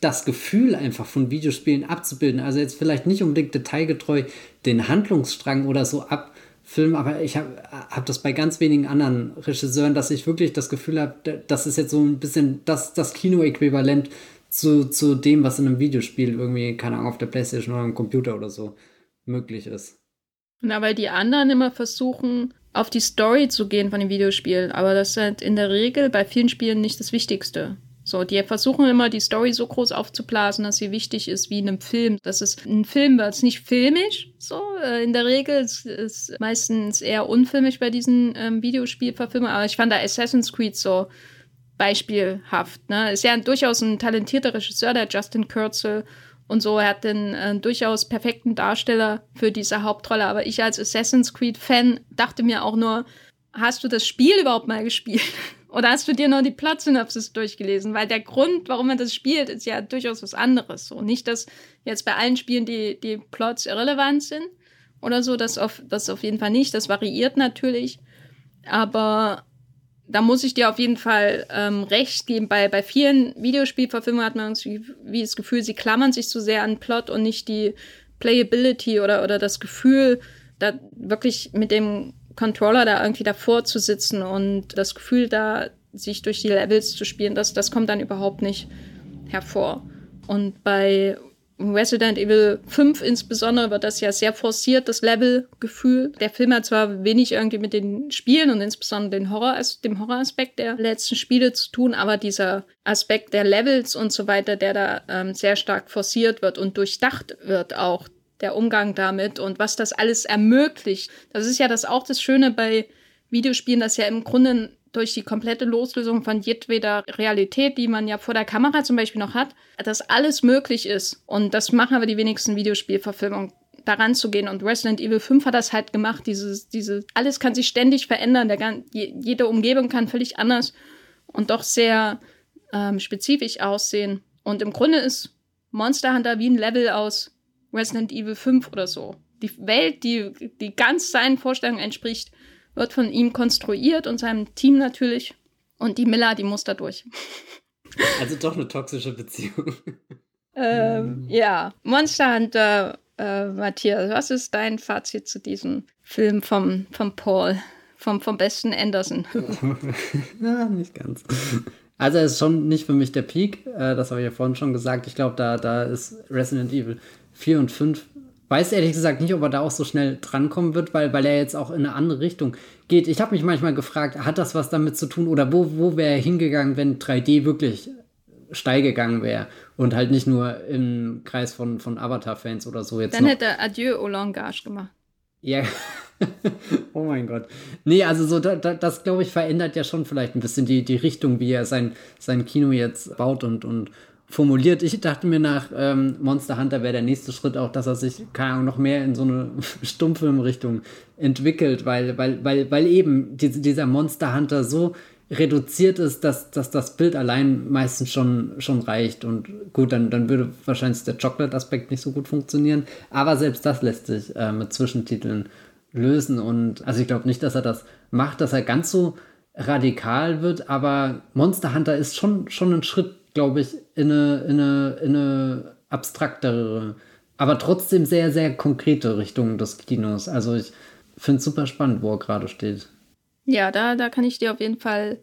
[SPEAKER 1] das Gefühl einfach von Videospielen abzubilden. Also jetzt vielleicht nicht unbedingt detailgetreu den Handlungsstrang oder so abfilmen, aber ich habe hab das bei ganz wenigen anderen Regisseuren, dass ich wirklich das Gefühl habe, das ist jetzt so ein bisschen das, das Kino-Äquivalent zu, zu dem, was in einem Videospiel irgendwie, keine Ahnung, auf der Playstation oder am Computer oder so möglich ist.
[SPEAKER 2] Na, weil die anderen immer versuchen, auf die Story zu gehen von den Videospielen, aber das ist halt in der Regel bei vielen Spielen nicht das Wichtigste. So, die versuchen immer die Story so groß aufzublasen, dass sie wichtig ist wie in einem Film. Das ist ein Film wird es nicht filmisch, so äh, in der Regel ist es meistens eher unfilmisch bei diesen ähm, Videospielverfilmungen. Aber ich fand da Assassin's Creed so beispielhaft. Ne, ist ja durchaus ein talentierter Regisseur, der Justin Kurzel und so. Er hat den äh, durchaus perfekten Darsteller für diese Hauptrolle. Aber ich als Assassin's Creed Fan dachte mir auch nur, hast du das Spiel überhaupt mal gespielt? Oder hast du dir nur die Plot-Synopsis durchgelesen? Weil der Grund, warum man das spielt, ist ja durchaus was anderes. So nicht, dass jetzt bei allen Spielen die, die Plots irrelevant sind oder so. Das auf, das auf jeden Fall nicht. Das variiert natürlich. Aber da muss ich dir auf jeden Fall ähm, recht geben. Bei, bei vielen Videospielverfilmungen hat man wie das Gefühl, sie klammern sich zu sehr an Plot und nicht die Playability oder, oder das Gefühl, da wirklich mit dem Controller da irgendwie davor zu sitzen und das Gefühl da, sich durch die Levels zu spielen, das, das kommt dann überhaupt nicht hervor. Und bei Resident Evil 5 insbesondere wird das ja sehr forciert, das Levelgefühl. Der Film hat zwar wenig irgendwie mit den Spielen und insbesondere den Horror, dem Horroraspekt der letzten Spiele zu tun, aber dieser Aspekt der Levels und so weiter, der da ähm, sehr stark forciert wird und durchdacht wird auch, der Umgang damit und was das alles ermöglicht. Das ist ja das auch das Schöne bei Videospielen, dass ja im Grunde durch die komplette Loslösung von jedweder Realität, die man ja vor der Kamera zum Beispiel noch hat, dass alles möglich ist. Und das machen aber die wenigsten Videospielverfilmungen daran zu gehen. Und Resident Evil 5 hat das halt gemacht. Dieses, diese, alles kann sich ständig verändern. Der, jede Umgebung kann völlig anders und doch sehr ähm, spezifisch aussehen. Und im Grunde ist Monster Hunter wie ein Level aus Resident Evil 5 oder so. Die Welt, die, die ganz seinen Vorstellungen entspricht, wird von ihm konstruiert und seinem Team natürlich. Und die Miller, die muss da durch.
[SPEAKER 1] Also doch eine toxische Beziehung.
[SPEAKER 2] ähm, ja, Monster Hunter, äh, Matthias, was ist dein Fazit zu diesem Film vom, vom Paul, vom, vom besten Anderson?
[SPEAKER 1] ja, nicht ganz. Also er ist schon nicht für mich der Peak, äh, das habe ich ja vorhin schon gesagt. Ich glaube, da, da ist Resident Evil 4 und 5 weiß ehrlich gesagt nicht, ob er da auch so schnell drankommen wird, weil, weil er jetzt auch in eine andere Richtung geht. Ich habe mich manchmal gefragt, hat das was damit zu tun oder wo, wo wäre er hingegangen, wenn 3D wirklich steil gegangen wäre und halt nicht nur im Kreis von, von Avatar-Fans oder so jetzt.
[SPEAKER 2] Dann noch. hätte er Adieu au Langage gemacht.
[SPEAKER 1] Ja. oh mein Gott. Nee, also so, da, da, das glaube ich verändert ja schon vielleicht ein bisschen die, die Richtung, wie er sein, sein Kino jetzt baut und, und formuliert. Ich dachte mir nach ähm, Monster Hunter wäre der nächste Schritt auch, dass er sich, keine Ahnung, noch mehr in so eine Stummfilmrichtung entwickelt, weil, weil, weil, weil eben die, dieser Monster Hunter so reduziert ist, dass, dass das Bild allein meistens schon, schon reicht. Und gut, dann, dann würde wahrscheinlich der Chocolate-Aspekt nicht so gut funktionieren. Aber selbst das lässt sich äh, mit Zwischentiteln lösen. Und also ich glaube nicht, dass er das macht, dass er ganz so radikal wird, aber Monster Hunter ist schon, schon ein Schritt glaube ich, in eine, in, eine, in eine abstraktere, aber trotzdem sehr, sehr konkrete Richtung des Kinos. Also ich finde es super spannend, wo er gerade steht.
[SPEAKER 2] Ja, da, da kann ich dir auf jeden Fall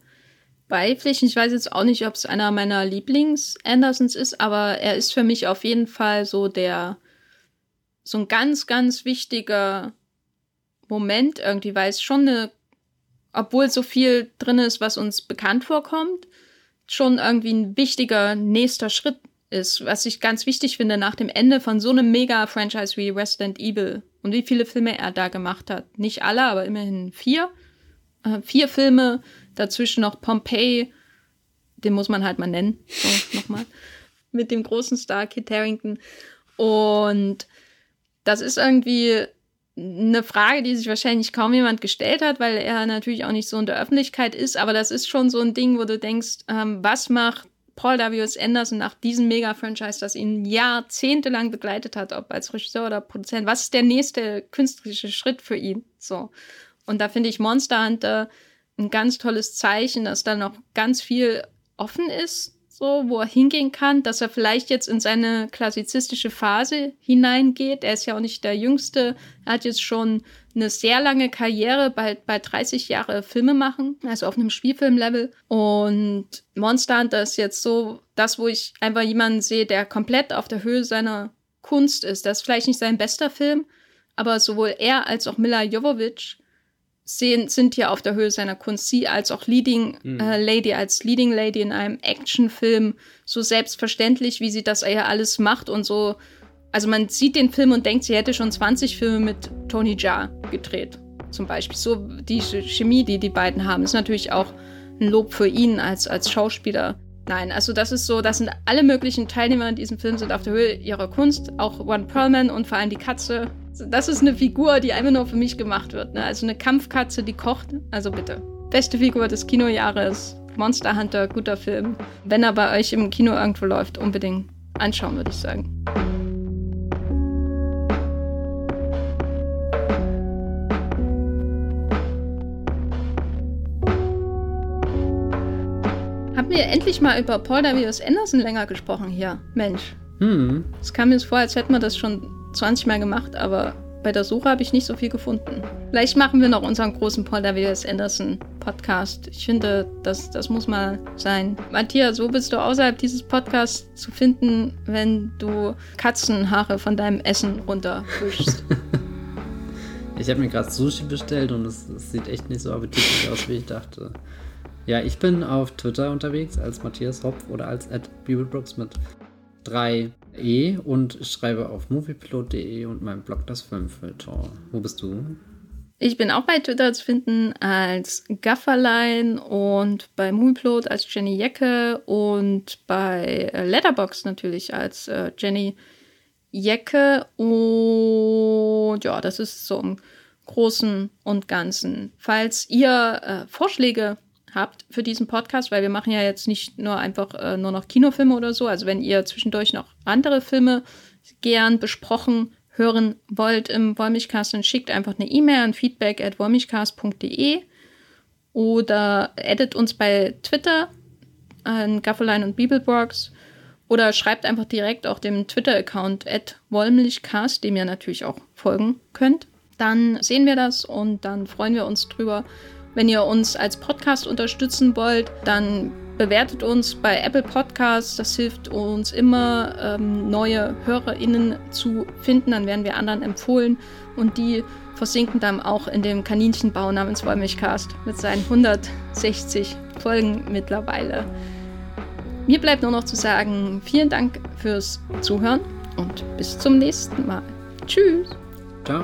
[SPEAKER 2] beipflichten. Ich weiß jetzt auch nicht, ob es einer meiner Lieblings-Andersons ist, aber er ist für mich auf jeden Fall so der, so ein ganz, ganz wichtiger Moment irgendwie, weil es schon eine obwohl so viel drin ist, was uns bekannt vorkommt, schon irgendwie ein wichtiger nächster Schritt ist, was ich ganz wichtig finde nach dem Ende von so einem Mega-Franchise wie Resident Evil und wie viele Filme er da gemacht hat. Nicht alle, aber immerhin vier. Äh, vier Filme, dazwischen noch Pompeii, den muss man halt mal nennen, so nochmal, mit dem großen Star Kit Harrington. Und das ist irgendwie eine Frage, die sich wahrscheinlich kaum jemand gestellt hat, weil er natürlich auch nicht so in der Öffentlichkeit ist. Aber das ist schon so ein Ding, wo du denkst, ähm, was macht Paul W.S. Anderson nach diesem Mega-Franchise, das ihn jahrzehntelang begleitet hat, ob als Regisseur oder Produzent, was ist der nächste künstlerische Schritt für ihn? So. Und da finde ich Monster Hunter ein ganz tolles Zeichen, dass da noch ganz viel offen ist, so, wo er hingehen kann, dass er vielleicht jetzt in seine klassizistische Phase hineingeht. Er ist ja auch nicht der Jüngste. Er hat jetzt schon eine sehr lange Karriere, bald, bald 30 Jahre Filme machen, also auf einem Spielfilmlevel. Und Monster Hunter ist jetzt so das, wo ich einfach jemanden sehe, der komplett auf der Höhe seiner Kunst ist. Das ist vielleicht nicht sein bester Film, aber sowohl er als auch Mila Jovovich sehen, sind hier auf der Höhe seiner Kunst. Sie als auch Leading mhm. äh, Lady, als Leading Lady in einem Actionfilm, so selbstverständlich, wie sie das ja alles macht und so. Also man sieht den Film und denkt, sie hätte schon 20 Filme mit Tony Jaa gedreht, zum Beispiel. So die Chemie, die die beiden haben, ist natürlich auch ein Lob für ihn als, als Schauspieler. Nein, also das ist so, das sind alle möglichen Teilnehmer in diesem Film sind auf der Höhe ihrer Kunst, auch One Perlman und vor allem die Katze das ist eine Figur, die einfach nur für mich gemacht wird. Ne? Also eine Kampfkatze, die kocht. Also bitte. Beste Figur des Kinojahres. Monster Hunter, guter Film. Wenn er bei euch im Kino irgendwo läuft, unbedingt anschauen, würde ich sagen. Wir endlich mal über Paul W.S. Anderson länger gesprochen hier? Mensch. Hm. Es kam mir vor, als hätten wir das schon 20 Mal gemacht, aber bei der Suche habe ich nicht so viel gefunden. Vielleicht machen wir noch unseren großen Paul W.S. Anderson Podcast. Ich finde, das, das muss mal sein. Matthias, wo bist du außerhalb dieses Podcasts zu finden, wenn du Katzenhaare von deinem Essen runterwischst?
[SPEAKER 1] ich habe mir gerade Sushi bestellt und es, es sieht echt nicht so appetitlich aus, wie ich dachte. Ja, ich bin auf Twitter unterwegs als Matthias Hopf oder als Bibelbrooks mit 3e und schreibe auf moviepilot.de und meinem Blog das Filmfilter. Wo bist du?
[SPEAKER 2] Ich bin auch bei Twitter zu finden als Gafferlein und bei Moviepilot als Jenny Jecke und bei Letterbox natürlich als äh, Jenny Jecke. Und ja, das ist so im Großen und Ganzen. Falls ihr äh, Vorschläge habt für diesen Podcast, weil wir machen ja jetzt nicht nur einfach äh, nur noch Kinofilme oder so. Also wenn ihr zwischendurch noch andere Filme gern besprochen hören wollt im Wollmilchcast, dann schickt einfach eine E-Mail an feedback at wollmilchcast.de oder edit uns bei Twitter an Gaffeline und Bibelbox oder schreibt einfach direkt auch dem Twitter-Account at wollmilchcast, dem ihr natürlich auch folgen könnt. Dann sehen wir das und dann freuen wir uns drüber, wenn ihr uns als Podcast unterstützen wollt, dann bewertet uns bei Apple Podcasts. Das hilft uns immer, ähm, neue HörerInnen zu finden. Dann werden wir anderen empfohlen und die versinken dann auch in dem Kaninchenbau namens Wollmilchcast mit seinen 160 Folgen mittlerweile. Mir bleibt nur noch zu sagen, vielen Dank fürs Zuhören und bis zum nächsten Mal. Tschüss.
[SPEAKER 1] Ciao.